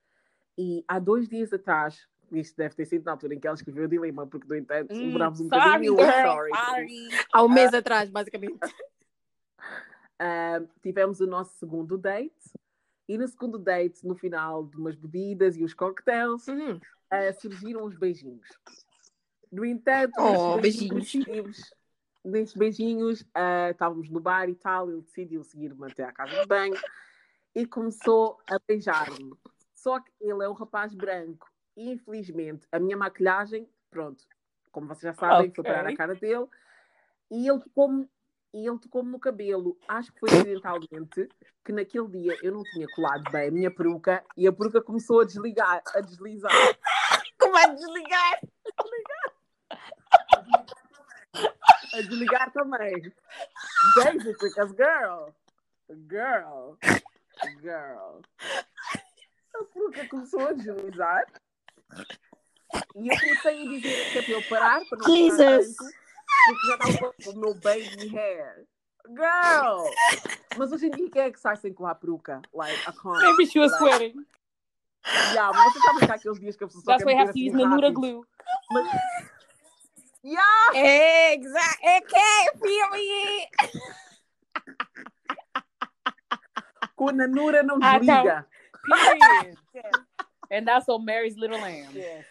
e há dois dias atrás, isto deve ter sido na altura em que ela escreveu o dilema, porque no entanto Hum, demorámos um sorry, bocadinho. girl, sorry. sorry. Há um mês atrás, basicamente. Ah, tivemos o nosso segundo date e no segundo date, no final de umas bebidas e os cocktails, Uhum. ah, surgiram os beijinhos. No entanto, Oh, beijinhos. nestes beijinhos, ah, estávamos no bar e tal, ele decidiu seguir-me até à casa de banho e começou a beijar-me. Só que ele é um rapaz branco e, infelizmente, a minha maquilhagem, pronto, como vocês já sabem, foi Ok. parar na cara dele e ele tocou-me e ele tocou-me no cabelo. Acho que foi acidentalmente que naquele dia eu não tinha colado bem a minha peruca e a peruca começou a desligar, a deslizar. Como é desligar? A desligar também. Basically, because girl, girl, girl. A peruca começou a deslizar. E eu comecei a dizer que é para eu parar, para não Jesus. Porque já estava com o meu baby hair. Girl! Mas hoje em dia quem é que sai sem colar a peruca? Like, I can't. Maybe she was Like, sweating. Yeah, mas vocês sabem que há aqueles dias que a pessoa That's why I have to use Nanura glue. Mas... Yeah! Exactly. Okay, period. Com a Nanura não Ah, então. desliga. Period. And that's on Mary's Little Lamb. Yes.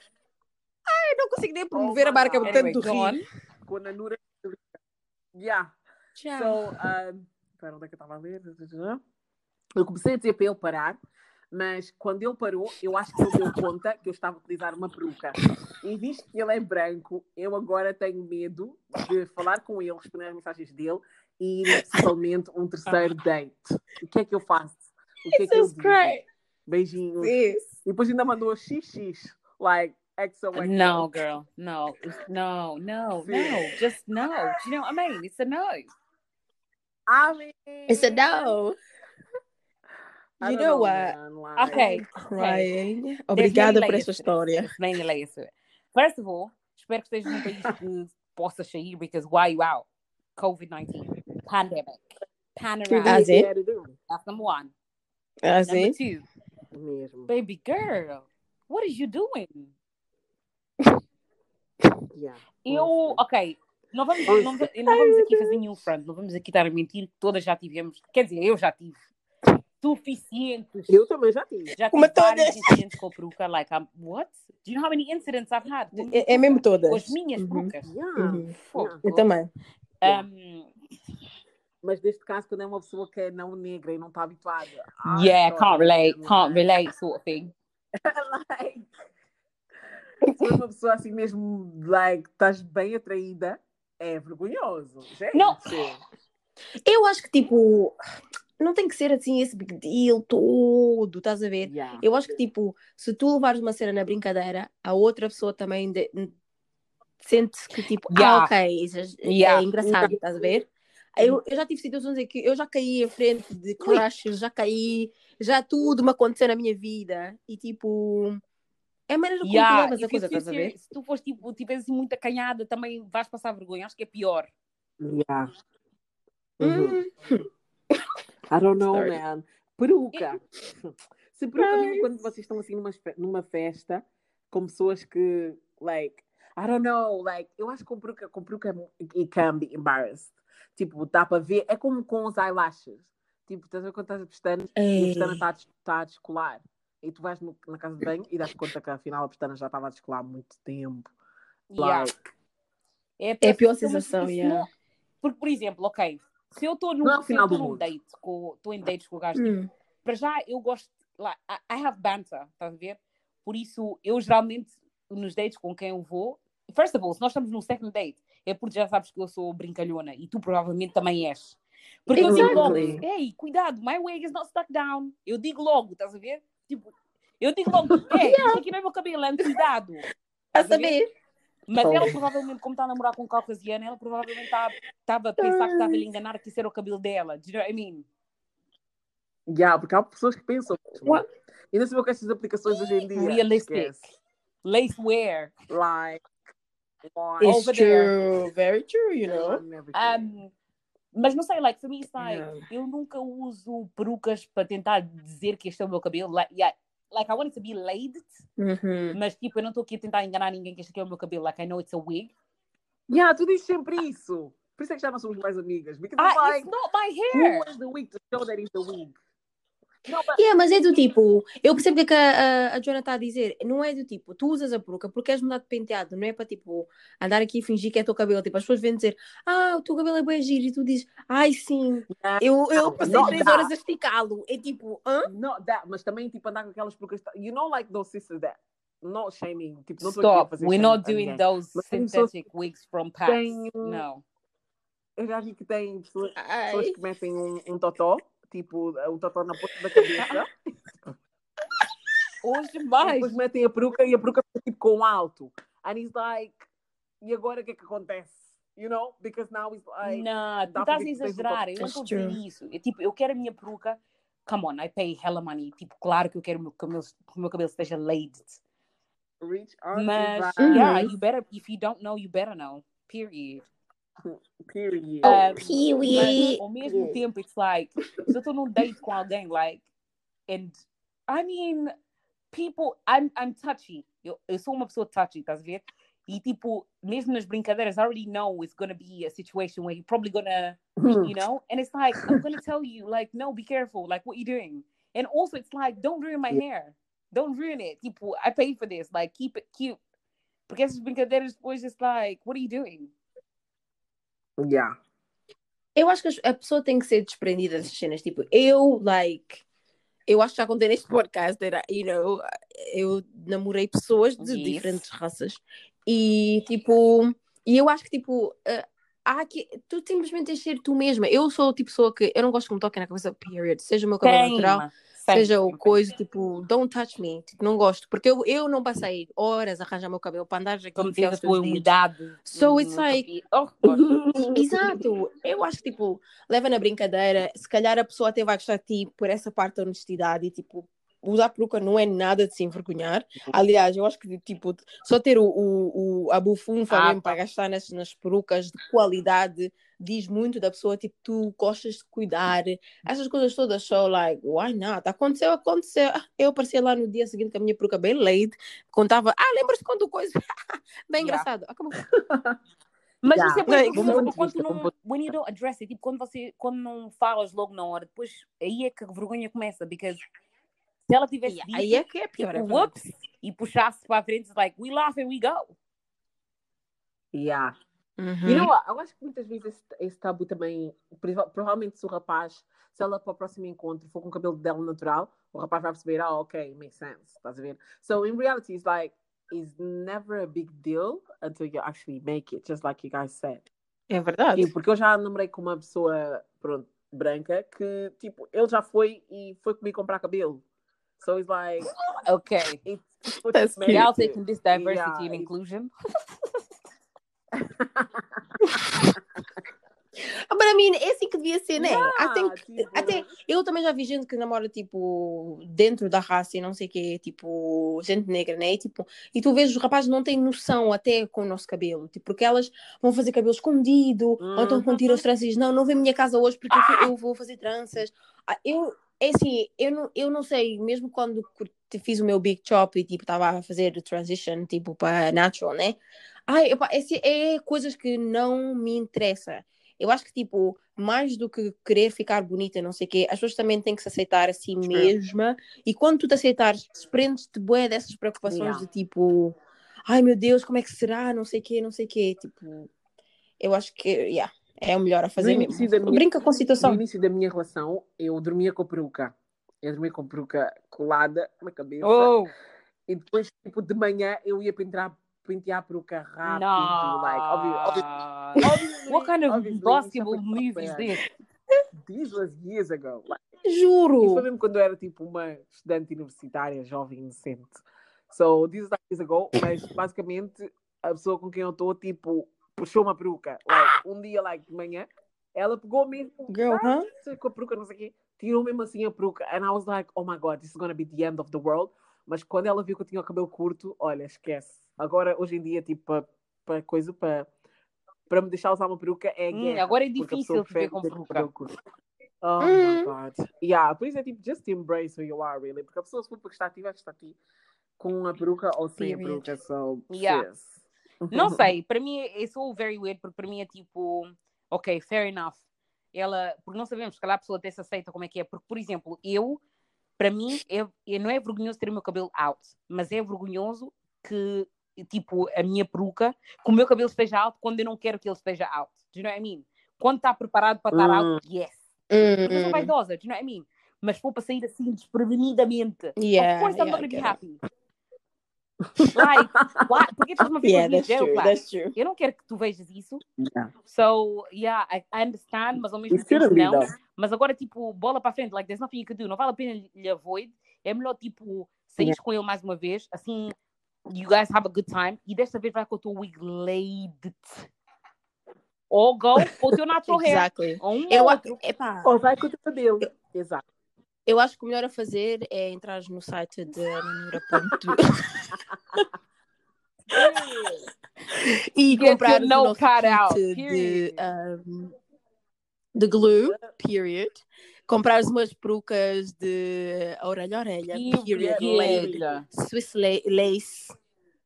Eu não consigo nem promover a my marca por tanto Anyway, rir. Com a Nanura não desliga. Yeah. Tchau. So, um, espera, onde é que eu estava a ler? Eu comecei a dizer para ele parar, mas quando ele parou, eu acho que ele deu conta que eu estava a utilizar uma peruca. E visto que ele é branco, eu agora tenho medo de falar com ele, responder às mensagens dele e ir possivelmente um terceiro date. O que é que eu faço? O que é que eu Jesus digo? Beijinhos. Sis. E depois ainda mandou XX, like XOXO. No, girl. No. No, no, no. Just no. Do you know what I mean? It's a no. I mean, It's a no. You don't know what? man, Okay. Crying. There's Obrigada many por layers esta to this. história. There's many layers to it. First of all, espero que estejas num país que possa sair, because why you out? COVID-19. Pandemic. Panorama. As in? Yeah, to do. That's number one. Assim? Number two, Mesmo. baby girl, what are you doing? Yeah. Eu, ok, não vamos, não, não vamos aqui fazer nenhum front, não vamos aqui estar a mentir, todas já tivemos, quer dizer, eu já tive suficientes. Eu também já tive. Já Uma tive vários todas. incidentes com a peruca, like, I'm, what? Do you know how many incidents I've had? É, é mesmo todas. Com as minhas Uhum. perucas. Yeah. Uhum. Eu também. Um, Mas neste caso, quando é uma pessoa que é não negra e não está habituada. yeah, can't relate, can't relate sort of thing. like, se for uma pessoa assim mesmo, like, estás bem atraída, é vergonhoso. Gente. Não. Eu acho que, tipo, não tem que ser assim esse big deal todo, estás a ver? Yeah. Eu acho que, tipo, se tu levares uma cena na brincadeira, a outra pessoa também de- sente que, tipo, Yeah. ah, ok, isso é, Yeah. é engraçado, estás a ver? Eu, eu já tive situações em que eu já caí em frente de crushes, já caí, já tudo me aconteceu na minha vida e, tipo, é a maneira como tu Yeah, levas a coisa, estás a ver? se tu fores tipo, tiveres assim muito acanhada, também vais passar vergonha. Acho que é pior. Yeah. Uhum. Hum, I don't know, Sorry. man. Peruca. Se peruca mesmo quando vocês estão assim numa, numa festa com pessoas que, like, I don't know, like, eu acho que com peruca, com peruca é it can be embarrassed. Tipo, dá para ver, é como com os eyelashes. Tipo, estás a ver quando estás a pestanas e a Ei. pestana está a, des- está a descolar. E tu vais no- na casa de banho e das conta que afinal a pestana já estava a descolar há muito tempo. Yeah. Like, É É a pior sensação, mas sensação, isso yeah. não- Porque, por exemplo, ok, se eu estou num, Não é se eu tô num date, com- estou em dates com o gajo, Hum. para já eu gosto, like, I, I have banter, estás a ver? Por isso, eu geralmente, nos dates com quem eu vou, first of all, se nós estamos num second date, é porque já sabes que eu sou brincalhona e tu provavelmente também és. Porque eu digo logo, Exactly. ei, cuidado, my wig is not stuck down. Eu digo logo, estás a ver? Tipo, eu digo logo, é, isso aqui não é meu cabelo, é cuidado. A saber? Mas ela provavelmente, como está a namorar com um caucasiano, ela provavelmente estava a pensar que estava a lhe enganar que isso era o cabelo dela. Do you know what I mean? yeah, porque há pessoas que pensam. mesmo. What? Ainda se vê com estas aplicações hoje em dia. Realistic. Lace wear. Like, It's Over there. true, very true, you know. Um, mas não sei, like, for me, it's like, Yeah. eu nunca uso perucas para tentar dizer que este é o meu cabelo. Like, yeah, like I want it to be laid, Uhum. mas tipo, eu não estou aqui a tentar enganar ninguém que este aqui é o meu cabelo. Like, I know it's a wig. Yeah, tu dizes sempre isso. Por isso é que já não somos mais amigas. Because it's Ah, like, it's not my who hair. was the wig to show that it's the wig? Não, mas Yeah, mas é do tipo, eu percebo o que é que a, a, a Joana está a dizer. Não é do tipo, tu usas a peruca porque queres mudar de penteado, não é para tipo andar aqui e fingir que é teu cabelo. Tipo, as pessoas vêm dizer, ah, o teu cabelo é bem giro, e tu dizes, ai sim, eu, eu Não, passei não três dá. horas a esticá-lo. É tipo, hã? not that, mas também tipo andar com aquelas perucas. You know, like those sisters that. Not shaming. Tipo, não Stop. fazer We're not doing ninguém. those Mas pessoas synthetic wigs from past. um- No. Eu já vi que tem pessoas, pessoas que metem um, um totó, tipo, um totó na ponta da cabeça, Hoje e mais. depois metem a peruca e a peruca fica tipo com alto. And he's like, e agora o que é que acontece? You know? Because now he's like, Não, tu estás a exagerar. Eu não estou a dizer isso. Eu, tipo, eu quero a minha peruca. Come on, I pay hella money. Tipo, claro que eu quero o meu cabelo, que o meu cabelo esteja laid. on Mas, yeah, Uhum. you better, if you don't know, you better know. Period. Period. Um, Kiwi. Mas, ao mesmo tempo, it's like, se eu estou num date com alguém, like, and, I mean, people, I'm, I'm touchy. Eu, eu sou uma pessoa touchy, estás a ver? E, tipo, mesmo nas brincadeiras, I already know it's gonna be a situation where you're probably gonna, you know? And it's like, I'm gonna tell you, like, no, be careful. Like, what you doing? And also, it's like, don't ruin my hair. Don't ruin it. Tipo, I paid for this. Like, keep it cute. Porque essas brincadeiras depois, it's like, what are you doing? Yeah. Eu acho que a pessoa tem que ser desprendida dessas cenas. Tipo, eu, like, eu acho que já contei neste podcast, that, you know, eu namorei pessoas de Yes. diferentes raças e, tipo, e eu acho que, tipo, eh, há que, tu simplesmente tens de ser tu mesma. Eu sou tipo pessoa que eu não gosto que me toquem na cabeça, period. Seja o meu cabelo natural, Seja o coisa, tipo, don't touch me. Tipo, não gosto. Porque eu, eu não passei horas a arranjar meu cabelo para andar aqui Como teus dedos. umidade. So it's like-. Oh. Exato, eu acho que tipo, leva na brincadeira, se calhar a pessoa até vai gostar de ti por essa parte da honestidade e tipo, usar peruca não é nada de se envergonhar. Aliás, eu acho que tipo, só ter o, o, o a bufunfa Ah, mesmo para gastar nas, nas perucas de qualidade diz muito da pessoa, tipo, tu gostas de cuidar, essas coisas todas, so like, why not? Aconteceu, aconteceu. Ah, Eu apareci lá no dia seguinte com a minha peruca bem late, contava, ah, lembras-te quando coisa? bem Yeah. engraçado. Acabou. Mas Yeah. isso é Não, é porque quando vista, não, when you don't address it, tipo, quando você, quando não falas logo na hora, depois aí é que a vergonha começa, because se ela tivesse E dito, aí é que é pior, é tipo, whoops, e puxasse para a frente, it's like, we laugh and we go. Yeah. Uhum. E não, eu acho que muitas vezes esse, esse tabu também, prova- provavelmente se o rapaz, se ela para o próximo encontro for com o cabelo dela natural, o rapaz vai perceber, ah, ok, makes sense, estás a ver? So in reality, it's like, it's never a big deal until you actually make it, just like you guys said. É verdade. Tipo, porque eu já namorei com uma pessoa, pronto, branca, que, tipo, ele já foi e foi comigo comprar cabelo. So it's like, Ok. it's, it's Y'all taking this diversity Yeah, and inclusion. But I mean, é assim que devia ser, né? Yeah, I think- tipo, até eu também já vi gente que namora, tipo, dentro da raça e não sei o quê, tipo, gente negra, né? E, tipo, e tu vês os rapazes não têm noção até com o nosso cabelo, tipo, porque elas vão fazer cabelo escondido, ou então quando tiram as tranças dizem, não, não vem à minha casa hoje porque eu fui- eu vou fazer tranças. Ah, Eu, é assim, eu não, eu não sei, mesmo quando fiz o meu big chop e, tipo, estava a fazer o transition, tipo, para natural, né? Ai, epá, esse é coisas que não me interessa. Eu acho que, tipo, mais do que querer ficar bonita, não sei o quê, as pessoas também têm que se aceitar a si mesma. E quando tu te aceitares, desprendes-te bué dessas preocupações Yeah. de tipo, ai meu Deus, como é que será? Não sei o quê, não sei o quê. Tipo, eu acho que, yeah, é o melhor a fazer No mesmo. início da minha- Brinca com a No situação. início da minha relação, eu dormia com a peruca. Eu dormia com a peruca colada na cabeça. Oh, E depois, tipo, de manhã, eu ia pentear, pentear a peruca rápido. no. Like, obviously, What kind of basketball foi move is this? This was years ago. Like, Isso foi Juro. mesmo quando eu era, tipo, uma estudante universitária, jovem, inocente. So, this is like years ago. Mas, basicamente, a pessoa com quem eu estou, tipo, puxou uma peruca. Like, um dia, like, de manhã, ela pegou mesmo Girl, huh? com a peruca, não sei o quê, tirou mesmo assim a peruca. And I was like, oh my god, this is gonna be the end of the world. Mas quando ela viu que eu tinha o cabelo curto, olha, esquece. Agora, hoje em dia, tipo, para coisa, para para me deixar usar uma peruca é Hum, guerra. agora é porque difícil ver com peruca. cabelo curto. Oh Hum. my god. Yeah, por isso é tipo, just embrace who you are, really. Porque a pessoa, se for ti, vai gostar de ti com a peruca ou sem Period. a peruca. So, Yeah. Não sei, para mim é sou very weird, porque para mim é tipo, ok, fair enough. Ela, porque não sabemos, se calhar a pessoa até se aceita como é que é. Porque, por exemplo, eu, para mim, é, é- não é vergonhoso ter o meu cabelo out, mas é vergonhoso que, tipo, a minha peruca, que o meu cabelo esteja alto quando eu não quero que ele esteja out. Do you know what I mean? Quando está preparado para estar Hum. out, yes. Porque eu sou Hum, vaidosa, do you know what I mean? Mas se for para sair assim desprevenidamente, Yeah, of course I'm yeah, not gonna be get it. Like, why? Porque estás-me a ver Yeah, that's true, that's true. Eu não quero que tu vejas isso. Yeah. So, yeah, I, I understand, mas ao mesmo tempo não. though. Mas agora, tipo, bola para frente, like, there's nothing you can do. Não vale a pena lhe avoid. É melhor, tipo, sair com ele mais uma vez, assim, you guys have a good time. E desta vez vai com o teu wig laid. Ou go com o teu natural hair. Exactly. Ou um Eu, ou outro. epá, Ou vai com o teu cabelo. Exato. Eu acho que o melhor a fazer é entrar no site de Nanura.com e Get comprar o nosso cut out, kit de, um, de glue, period. Comprar umas perucas de orelha a orelha, period, Period. Swiss la- lace.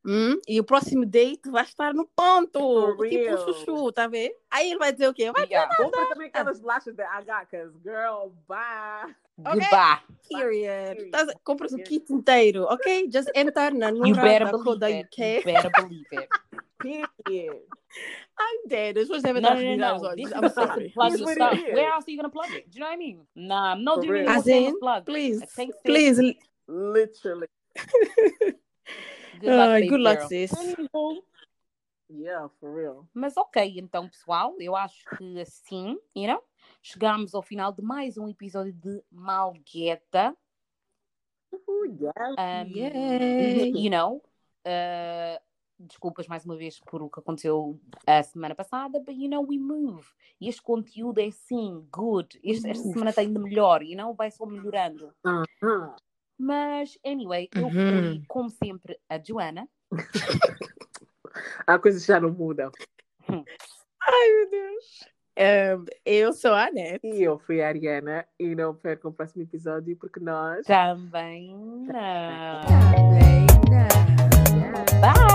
Hum? E o próximo date vai estar no ponto. For Tipo o real. chuchu, tá vendo? Aí ele vai dizer o quê? Vai Yeah. Compra também aquelas bolachas da Agacas. Girl, bye. Goodbye. period. Tás- compras o kit inteiro, ok? Just enter na nura.co.uk. it. You better believe it. Period. I'm dead. As pessoas devem No, estar no, a no, no. This is I'm to sorry. plug your it stuff. is. Where else are you gonna plug it? Do you know what I mean? Nah, I'm not For doing real. shameless plug. please, It it. please. Literally. Good luck, good girl. sis. Yeah, for real. Mas ok, então, pessoal, eu acho que assim, you know, chegamos ao final de mais um episódio de Malgueta. Ooh, yeah. Um, Yay. You know, uh, desculpas mais uma vez por o que aconteceu a semana passada, but you know, we move. E este conteúdo é sim, good. Este- esta semana está ainda melhor, you know, vai só melhorando. Uh-huh. Mas, anyway, eu Uhum. fui, como sempre, a Joana. Há coisas que já não mudam. Ai, meu Deus. Ahm, eu sou a Anete. E eu fui a Ariana e não percam o próximo episódio porque nós. Também não. Também não. Bye!